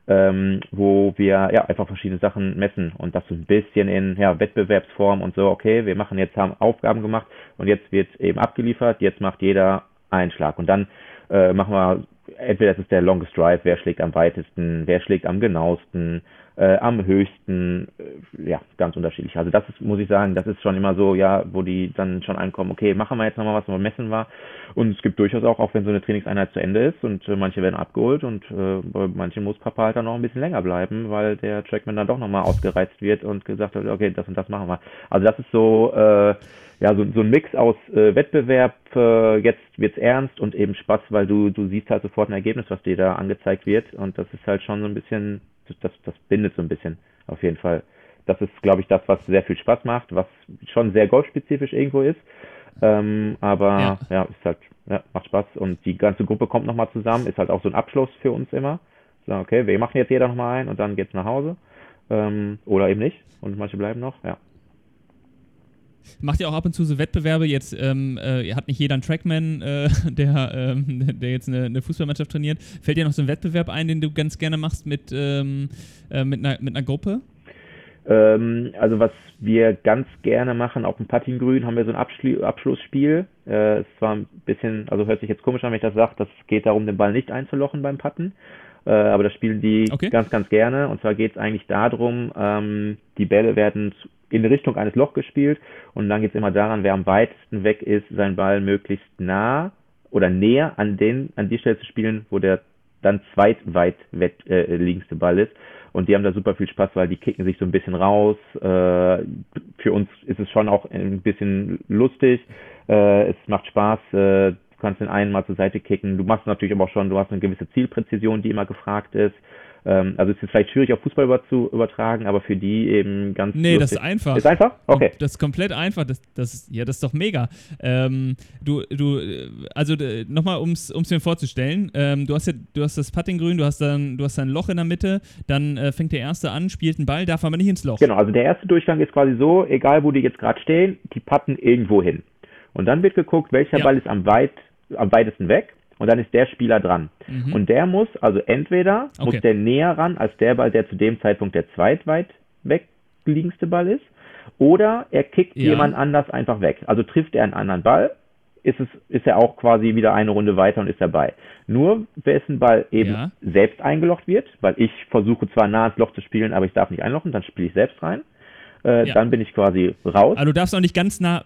ähm, wo wir ja einfach verschiedene Sachen messen und das so ein bisschen in ja, Wettbewerbsform und so, okay, wir machen jetzt, haben Aufgaben gemacht und jetzt wird eben abgeliefert, jetzt macht jeder einen Schlag und dann äh, machen wir entweder das ist der Longest Drive, wer schlägt am weitesten, wer schlägt am genauesten, äh, am höchsten, äh, ja, ganz unterschiedlich. Also das ist, muss ich sagen, das ist schon immer so, ja, wo die dann schon ankommen, okay, machen wir jetzt nochmal was, wo messen war. Und es gibt durchaus auch, auch wenn so eine Trainingseinheit zu Ende ist und äh, manche werden abgeholt und äh, bei manchen muss Papa halt dann noch ein bisschen länger bleiben, weil der Trackman dann doch nochmal ausgereizt wird und gesagt hat, okay, das und das machen wir. Also das ist so, äh, ja, so, so ein Mix aus äh, Wettbewerb, äh, jetzt wird's ernst und eben Spaß, weil du, du siehst halt sofort ein Ergebnis, was dir da angezeigt wird. Und das ist halt schon so ein bisschen, das, das, bindet so ein bisschen, auf jeden Fall. Das ist, glaube ich, das, was sehr viel Spaß macht, was schon sehr golfspezifisch irgendwo ist. Ähm, aber ja. ja, ist halt, ja, macht Spaß. Und die ganze Gruppe kommt nochmal zusammen, ist halt auch so ein Abschluss für uns immer. So, okay, wir machen jetzt jeder nochmal ein und dann geht's nach Hause. Ähm, oder eben nicht. Und manche bleiben noch, ja. Macht ja auch ab und zu so Wettbewerbe. Jetzt ähm, äh, hat nicht jeder einen Trackman, äh, der, ähm, der jetzt eine, eine, Fußballmannschaft trainiert. Fällt dir noch so ein Wettbewerb ein, den du ganz gerne machst mit, ähm, äh, mit, einer, mit einer Gruppe? Ähm, also was wir ganz gerne machen, auf dem Puttinggrün haben wir so ein Abschli Abschlussspiel. Äh, es war ein bisschen, also hört sich jetzt komisch an, wenn ich das sage, das geht darum, den Ball nicht einzulochen beim Putten. Äh, aber das spielen die Okay. ganz, ganz gerne. Und zwar geht es eigentlich darum, ähm, die Bälle werden in Richtung eines Loch gespielt und dann geht es immer daran, wer am weitesten weg ist, seinen Ball möglichst nah oder näher an den, an die Stelle zu spielen, wo der dann zweitweit wett, äh, liegendste Ball ist. Und die haben da super viel Spaß, weil die kicken sich so ein bisschen raus. Äh, für uns ist es schon auch ein bisschen lustig. Äh, es macht Spaß. Äh, kannst den einen mal zur Seite kicken. Du machst natürlich aber auch schon, du hast eine gewisse Zielpräzision, die immer gefragt ist. Ähm, also es ist vielleicht schwierig auf Fußball über zu übertragen, aber für die eben ganz Nee, das lustig. ist einfach. Ist einfach? Okay. Das ist komplett einfach. Das, das, ja, das ist doch mega. Ähm, du, du, also nochmal, um es mir vorzustellen, ähm, du hast ja, du hast das Puttinggrün, du hast dann, du hast ein Loch in der Mitte, dann äh, fängt der Erste an, spielt einen Ball, darf aber nicht ins Loch. Genau, also der erste Durchgang ist quasi so, egal wo die jetzt gerade stehen, die patten irgendwo hin. Und dann wird geguckt, welcher Ja. Ball ist am, weit, am weitesten weg und dann ist der Spieler dran. Und der muss, also entweder Mhm. Okay. muss der näher ran als der Ball, der zu dem Zeitpunkt der zweitweit wegliegendste Ball ist, oder er kickt Ja. jemand anders einfach weg. Also trifft er einen anderen Ball, ist, es, ist er auch quasi wieder eine Runde weiter und ist dabei. Nur wessen Ball eben Ja. selbst eingelocht wird, weil ich versuche zwar nah ins Loch zu spielen, aber ich darf nicht einlochen, dann spiele ich selbst rein. Äh, Ja. Dann bin ich quasi raus. Also du darfst auch nicht ganz nah,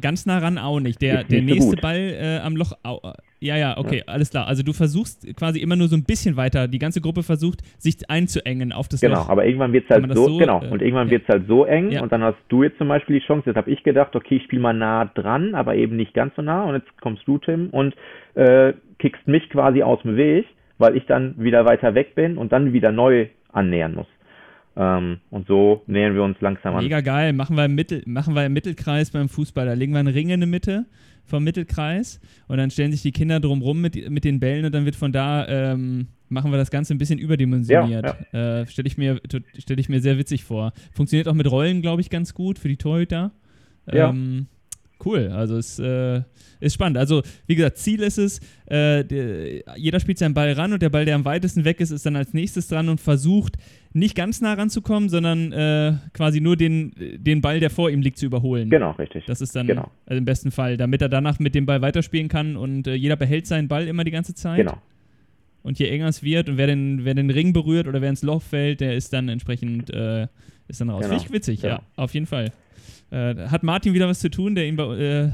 ganz nah ran, auch nicht. Der, der nicht so nächste gut. Ball äh, am Loch, au, ja, ja, okay, alles klar. Also du versuchst quasi immer nur so ein bisschen weiter, die ganze Gruppe versucht, sich einzuengen auf das Genau, Loch. aber irgendwann wird es halt so, so, genau, äh, und irgendwann ja. wird es halt so eng Ja. und dann hast du jetzt zum Beispiel die Chance, jetzt habe ich gedacht, okay, ich spiele mal nah dran, aber eben nicht ganz so nah und jetzt kommst du, Tim, und äh, kickst mich quasi aus dem Weg, weil ich dann wieder weiter weg bin und dann wieder neu annähern muss. Ähm, und so nähern wir uns langsam an. Mega geil. Machen wir, im Mittel, machen wir im Mittelkreis beim Fußball. Da legen wir einen Ring in die Mitte vom Mittelkreis und dann stellen sich die Kinder drumrum mit, mit den Bällen und dann wird von da, ähm, machen wir das Ganze ein bisschen überdimensioniert. Äh, Stelle ich, mir- stell ich mir sehr witzig vor. Funktioniert auch mit Rollen, glaube ich, ganz gut für die Torhüter. Ja. Ähm, cool, also es äh, ist spannend. Also, wie gesagt, Ziel ist es, äh, der, jeder spielt seinen Ball ran und der Ball, der am weitesten weg ist, ist dann als nächstes dran und versucht, nicht ganz nah ranzukommen, sondern äh, quasi nur den, den Ball, der vor ihm liegt, zu überholen. Genau, richtig. Das ist dann Genau. also im besten Fall, damit er danach mit dem Ball weiterspielen kann und äh, jeder behält seinen Ball immer die ganze Zeit. Genau. Und je enger es wird und wer den, wer den Ring berührt oder wer ins Loch fällt, der ist dann entsprechend äh, ist dann raus. Genau. Finde ich witzig, Genau. ja, auf jeden Fall. Äh, hat Martin wieder was zu tun, der ihn bei, äh,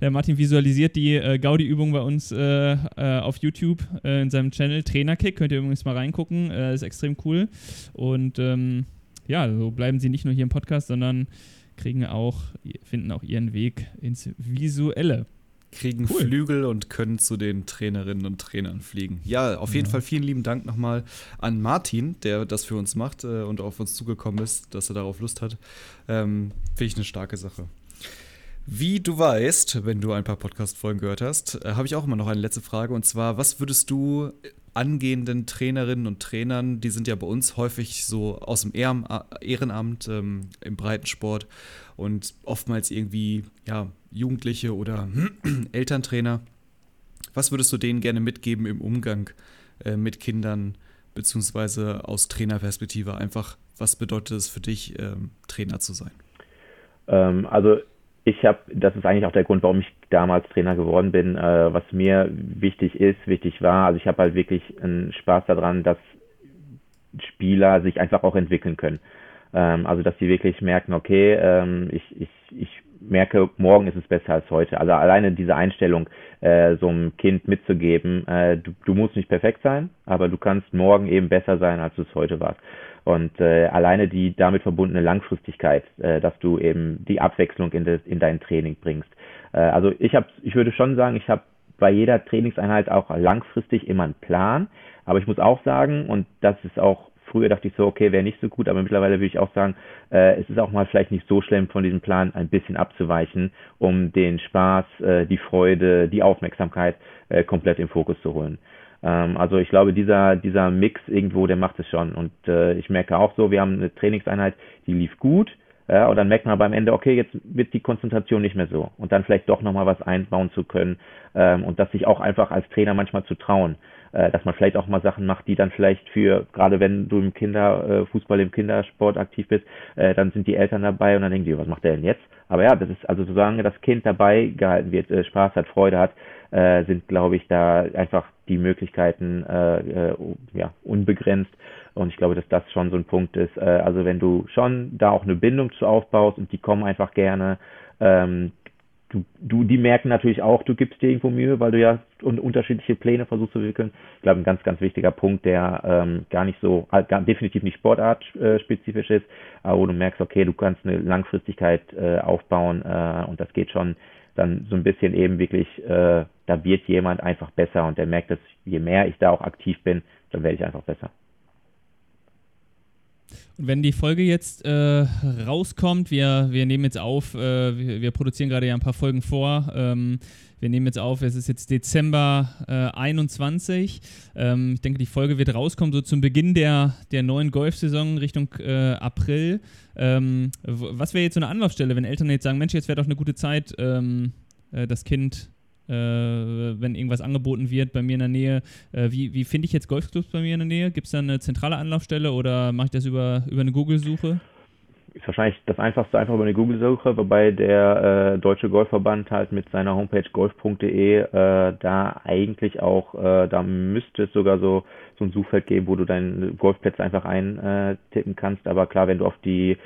der Martin visualisiert die äh, Gaudi-Übung bei uns äh, äh, auf YouTube äh, in seinem Channel Trainerkick. Könnt ihr übrigens mal reingucken, ist extrem cool. Und ähm, ja, so bleiben sie nicht nur hier im Podcast, sondern kriegen auch, finden auch ihren Weg ins Visuelle. Kriegen Cool. Flügel und können zu den Trainerinnen und Trainern fliegen. Ja, auf jeden Ja. Fall vielen lieben Dank nochmal an Martin, der das für uns macht äh, und auf uns zugekommen ist, dass er darauf Lust hat. Ähm, Finde ich eine starke Sache. Wie du weißt, wenn du ein paar Podcast-Folgen gehört hast, äh, habe ich auch immer noch eine letzte Frage und zwar: Was würdest du angehenden Trainerinnen und Trainern, die sind ja bei uns häufig so aus dem Ehren Ehrenamt ähm, im Breitensport und oftmals irgendwie ja, Jugendliche oder Elterntrainer, was würdest du denen gerne mitgeben im Umgang äh, mit Kindern, beziehungsweise aus Trainerperspektive einfach, was bedeutet es für dich, ähm, Trainer zu sein? Ähm, also ich habe, das ist eigentlich auch der Grund, warum ich damals Trainer geworden bin, äh, was mir wichtig ist, wichtig war. Also ich habe halt wirklich einen Spaß daran, dass Spieler sich einfach auch entwickeln können. Ähm, also dass sie wirklich merken, okay, ähm, ich, ich, ich merke, morgen ist es besser als heute. Also alleine diese Einstellung, äh, so einem Kind mitzugeben, äh, du, du musst nicht perfekt sein, aber du kannst morgen eben besser sein, als du es heute warst. Und äh, alleine die damit verbundene Langfristigkeit, äh, dass du eben die Abwechslung in, das, in dein Training bringst. Äh, also ich habe, ich würde schon sagen, ich habe bei jeder Trainingseinheit auch langfristig immer einen Plan. Aber ich muss auch sagen, und das ist auch früher dachte ich so, okay, wäre nicht so gut, aber mittlerweile würde ich auch sagen, äh, es ist auch mal vielleicht nicht so schlimm, von diesem Plan ein bisschen abzuweichen, um den Spaß, äh, die Freude, die Aufmerksamkeit äh, komplett im Fokus zu holen. Ähm, also ich glaube, dieser, dieser Mix irgendwo, der macht es schon. Und äh, ich merke auch so, wir haben eine Trainingseinheit, die lief gut. Ja, und dann merkt man aber am Ende, okay, jetzt wird die Konzentration nicht mehr so. Und dann vielleicht doch nochmal was einbauen zu können ähm, und das sich auch einfach als Trainer manchmal zu trauen. äh, dass man vielleicht auch mal Sachen macht, die dann vielleicht für, gerade wenn du im Kinderfußball, im Kindersport aktiv bist, äh, dann sind die Eltern dabei und dann denken die, was macht der denn jetzt? Aber ja, das ist also solange das Kind dabei gehalten wird, äh, Spaß hat, Freude hat, äh, sind, glaube ich, da einfach die Möglichkeiten äh, äh, ja, unbegrenzt. Und ich glaube, dass das schon so ein Punkt ist. Äh, also wenn du schon da auch eine Bindung zu aufbaust und die kommen einfach gerne, ähm, du, du, die merken natürlich auch, du gibst dir irgendwo Mühe, weil du ja un unterschiedliche Pläne versuchst zu entwickeln. Ich glaube, ein ganz, ganz wichtiger Punkt, der ähm, gar nicht so, äh, gar, definitiv nicht sportartspezifisch ist, aber wo du merkst, okay, du kannst eine Langfristigkeit äh, aufbauen äh, und das geht schon dann so ein bisschen eben wirklich, äh, da wird jemand einfach besser und der merkt, dass je mehr ich da auch aktiv bin, dann werde ich einfach besser. Wenn die Folge jetzt äh, rauskommt, wir, wir nehmen jetzt auf, äh, wir, wir, produzieren gerade ja ein paar Folgen vor. Ähm, wir nehmen jetzt auf, es ist jetzt Dezember äh, 21. Ähm, ich denke, die Folge wird rauskommen, so zum Beginn der, der neuen Golfsaison Richtung äh, April. Ähm, was wäre jetzt so eine Anlaufstelle, wenn Eltern jetzt sagen, Mensch, jetzt wäre doch eine gute Zeit, ähm, äh, das Kind wenn irgendwas angeboten wird bei mir in der Nähe. Äh, wie wie finde ich jetzt Golfclubs bei mir in der Nähe? Gibt es da eine zentrale Anlaufstelle oder mache ich das über, über eine Google-Suche? Ist wahrscheinlich das einfachste einfach über eine Google-Suche, wobei der äh, Deutsche Golfverband halt mit seiner Homepage golf.de äh, da eigentlich auch, äh, da müsste es sogar so, so ein Suchfeld geben, wo du deine Golfplätze einfach eintippen kannst. Aber klar, wenn du auf die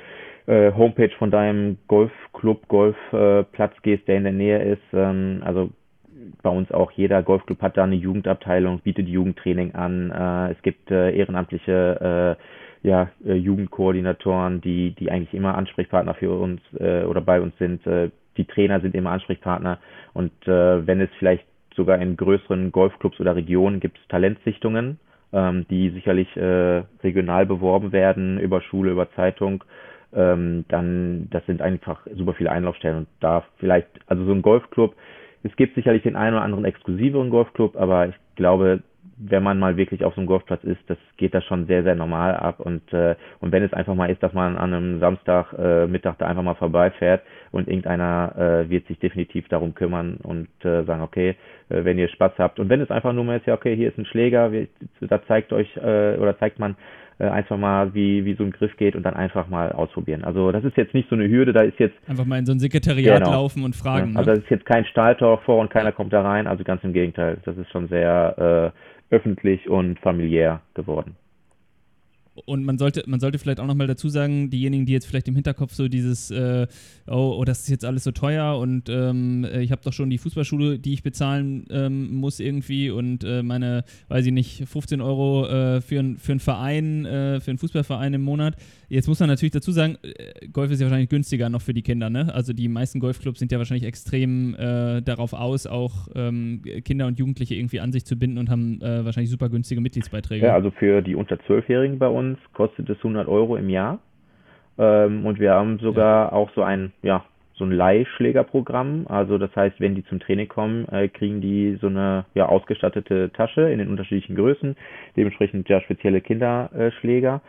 äh, Homepage von deinem Golfclub, Golfplatz gehst, der in der Nähe ist, ähm, also bei uns auch jeder Golfclub hat da eine Jugendabteilung, bietet Jugendtraining an. Äh, es gibt äh, ehrenamtliche äh, ja, äh, Jugendkoordinatoren, die, die eigentlich immer Ansprechpartner für uns äh, oder bei uns sind. Äh, die Trainer sind immer Ansprechpartner. Und äh, wenn es vielleicht sogar in größeren Golfclubs oder Regionen gibt es Talentsichtungen, ähm, die sicherlich äh, regional beworben werden über Schule, über Zeitung. Ähm, dann, das sind einfach super viele Einlaufstellen und da vielleicht, also so ein Golfclub es gibt sicherlich den einen oder anderen exklusiveren Golfclub, aber ich glaube, wenn man mal wirklich auf so einem Golfplatz ist, das geht da schon sehr, sehr normal ab. Und, äh, und wenn es einfach mal ist, dass man an einem Samstag äh, Mittag da einfach mal vorbeifährt und irgendeiner äh, wird sich definitiv darum kümmern und äh, sagen, okay, äh, wenn ihr Spaß habt. Und wenn es einfach nur mal ist, ja, okay, hier ist ein Schläger, da zeigt euch äh, oder zeigt man äh, einfach mal, wie, wie so ein Griff geht und dann einfach mal ausprobieren. Also das ist jetzt nicht so eine Hürde, da ist jetzt... Einfach mal in so ein Sekretariat genau. laufen und fragen. Ja, also das ist jetzt kein Stahltor vor und keiner kommt da rein, also ganz im Gegenteil. Das ist schon sehr äh, öffentlich und familiär geworden. Und man sollte, man sollte vielleicht auch nochmal dazu sagen, diejenigen, die jetzt vielleicht im Hinterkopf so dieses, äh, oh, oh, das ist jetzt alles so teuer und ähm, äh, ich habe doch schon die Fußballschule, die ich bezahlen ähm, muss irgendwie und äh, meine, weiß ich nicht, 15 Euro äh, für, für einen Verein, äh, für einen Fußballverein im Monat. Jetzt muss man natürlich dazu sagen, äh, Golf ist ja wahrscheinlich günstiger noch für die Kinder, ne? Also die meisten Golfclubs sind ja wahrscheinlich extrem darauf aus, auch ähm, Kinder und Jugendliche irgendwie an sich zu binden und haben wahrscheinlich super günstige Mitgliedsbeiträge. Ja, also für die unter 12-Jährigen bei uns kostet es 100 Euro im Jahr. Ähm, und wir haben sogar ja. auch so ein, ja, so ein Leihschlägerprogramm. Also das heißt, wenn die zum Training kommen, äh, kriegen die so eine ja, ausgestattete Tasche in den unterschiedlichen Größen, dementsprechend ja spezielle Kinderschläger.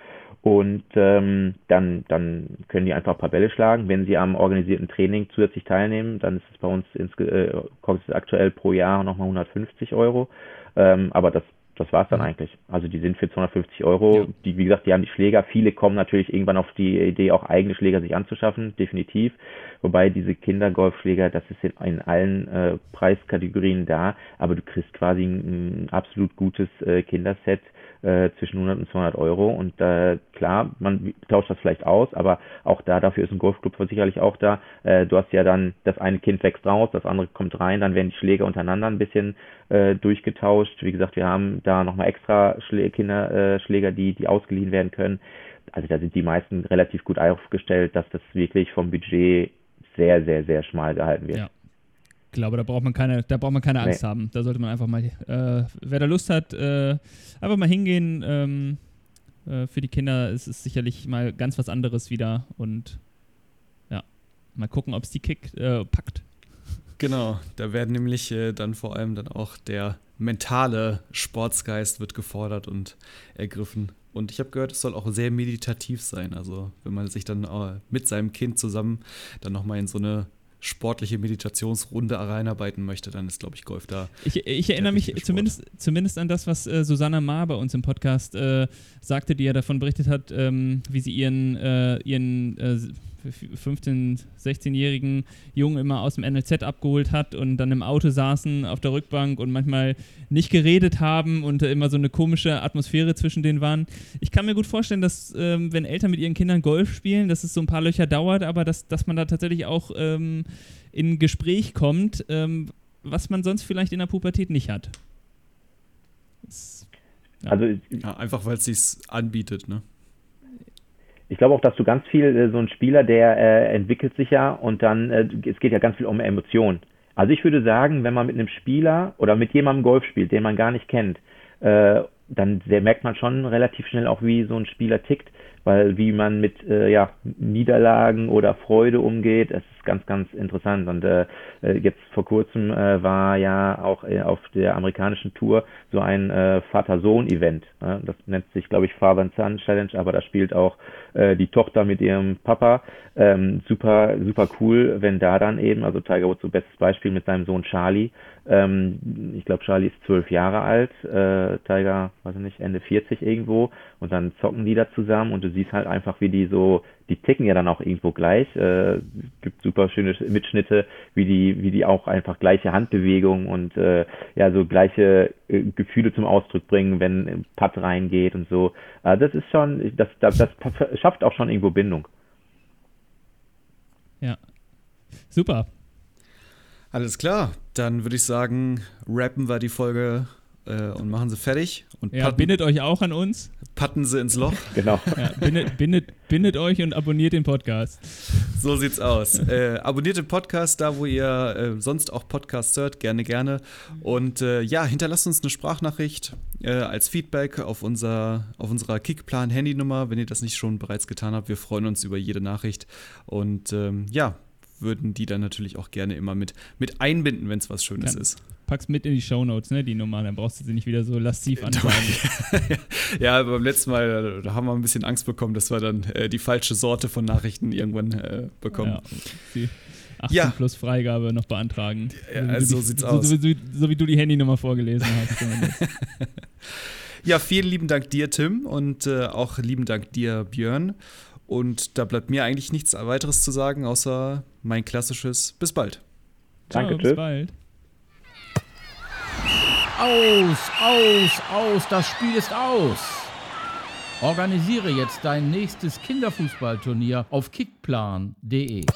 Und ähm, dann, dann können die einfach ein paar Bälle schlagen. Wenn sie am organisierten Training zusätzlich teilnehmen, dann ist es bei uns ins, äh, kostet es aktuell pro Jahr nochmal 150 Euro. Ähm, aber das das war es dann mhm. eigentlich. Also die sind für 250 Euro. Ja. Die, wie gesagt, die haben die Schläger. Viele kommen natürlich irgendwann auf die Idee, auch eigene Schläger sich anzuschaffen, definitiv. Wobei diese Kindergolfschläger, das ist in, in allen äh, Preiskategorien da, aber du kriegst quasi ein, ein absolut gutes äh, Kinderset äh, zwischen 100 und 200 Euro. Und äh, klar, man tauscht das vielleicht aus, aber auch da, dafür ist ein Golfclub sicherlich auch da. Äh, du hast ja dann, das eine Kind wächst raus, das andere kommt rein, dann werden die Schläger untereinander ein bisschen äh, durchgetauscht. Wie gesagt, wir haben da nochmal extra Schlä Kinderschläger, äh, die, die ausgeliehen werden können. Also da sind die meisten relativ gut aufgestellt, dass das wirklich vom Budget sehr, sehr, sehr schmal gehalten wird. Ja. Ich glaube, da braucht man keine, da braucht man keine Angst nee. haben. Da sollte man einfach mal, äh, wer da Lust hat, äh, einfach mal hingehen. Ähm, äh, für die Kinder ist es sicherlich mal ganz was anderes wieder und ja, mal gucken, ob es die Kick äh, packt. Genau, da werden nämlich äh, dann vor allem dann auch der mentale Sportsgeist wird gefordert und ergriffen. Und ich habe gehört, es soll auch sehr meditativ sein. Also wenn man sich dann äh, mit seinem Kind zusammen dann nochmal in so eine sportliche Meditationsrunde reinarbeiten möchte, dann ist, glaube ich, Golf da. Ich, ich erinnere mich zumindest, zumindest an das, was äh, Susanna Maar bei uns im Podcast äh, sagte, die ja davon berichtet hat, ähm, wie sie ihren, äh, ihren 15-, 16-jährigen Jungen immer aus dem NLZ abgeholt hat und dann im Auto saßen auf der Rückbank und manchmal nicht geredet haben und immer so eine komische Atmosphäre zwischen denen waren. Ich kann mir gut vorstellen, dass ähm, wenn Eltern mit ihren Kindern Golf spielen, dass es so ein paar Löcher dauert, aber dass, dass man da tatsächlich auch ähm, in Gespräch kommt, ähm, was man sonst vielleicht in der Pubertät nicht hat. Das, ja. Also ja, einfach weil es sich anbietet, ne? Ich glaube auch, dass du ganz viel, äh, so ein Spieler, der äh, entwickelt sich ja und dann, äh, es geht ja ganz viel um Emotionen. Also ich würde sagen, wenn man mit einem Spieler oder mit jemandem Golf spielt, den man gar nicht kennt, äh, dann merkt man schon relativ schnell auch, wie so ein Spieler tickt weil wie man mit äh, ja, Niederlagen oder Freude umgeht, ist ganz, ganz interessant. Und äh, äh, jetzt vor kurzem äh, war ja auch äh, auf der amerikanischen Tour so ein äh, Vater-Sohn-Event. Äh, das nennt sich, glaube ich, Father and Son Challenge, aber da spielt auch äh, die Tochter mit ihrem Papa. Ähm, super, super cool, wenn da dann eben, also Tiger Woods so bestes Beispiel mit seinem Sohn Charlie. Ähm, ich glaube, Charlie ist zwölf Jahre alt, äh, Tiger, weiß ich nicht, Ende 40 irgendwo. Und dann zocken die da zusammen und du siehst halt einfach, wie die so, die ticken ja dann auch irgendwo gleich. Äh, gibt super schöne Mitschnitte, wie die, wie die auch einfach gleiche Handbewegungen und äh, ja so gleiche äh, Gefühle zum Ausdruck bringen, wenn ein Putt reingeht und so. Äh, das ist schon, das, das, das schafft auch schon irgendwo Bindung. Ja. Super. Alles klar, dann würde ich sagen, rappen wir die Folge äh, und machen sie fertig. Und ja, bindet euch auch an uns. Patten sie ins Loch. Genau. Ja, bindet, bindet, bindet euch und abonniert den Podcast. So sieht's aus. Äh, abonniert den Podcast da, wo ihr äh, sonst auch Podcasts hört, gerne, gerne. Und äh, ja, hinterlasst uns eine Sprachnachricht äh, als Feedback auf, unser, auf unserer Kickplan-Handynummer, wenn ihr das nicht schon bereits getan habt. Wir freuen uns über jede Nachricht. Und ähm, ja, würden die dann natürlich auch gerne immer mit, mit einbinden, wenn es was Schönes ja. ist. Pack's mit in die Shownotes, ne, die Nummer, dann brauchst du sie nicht wieder so lasziv anzeigen. ja, beim letzten Mal, da haben wir ein bisschen Angst bekommen, dass wir dann äh, die falsche Sorte von Nachrichten irgendwann äh, bekommen. Ja, die 18 ja. plus Freigabe noch beantragen. Ja, also so, sieht's so, aus. So, so, so, wie du die Handynummer vorgelesen hast. ja, vielen lieben Dank dir, Tim, und äh, auch lieben Dank dir, Björn. Und da bleibt mir eigentlich nichts weiteres zu sagen, außer mein klassisches Bis bald. Danke, Ciao, bis bald. Aus, aus, aus, das Spiel ist aus. Organisiere jetzt dein nächstes Kinderfußballturnier auf kickplan.de.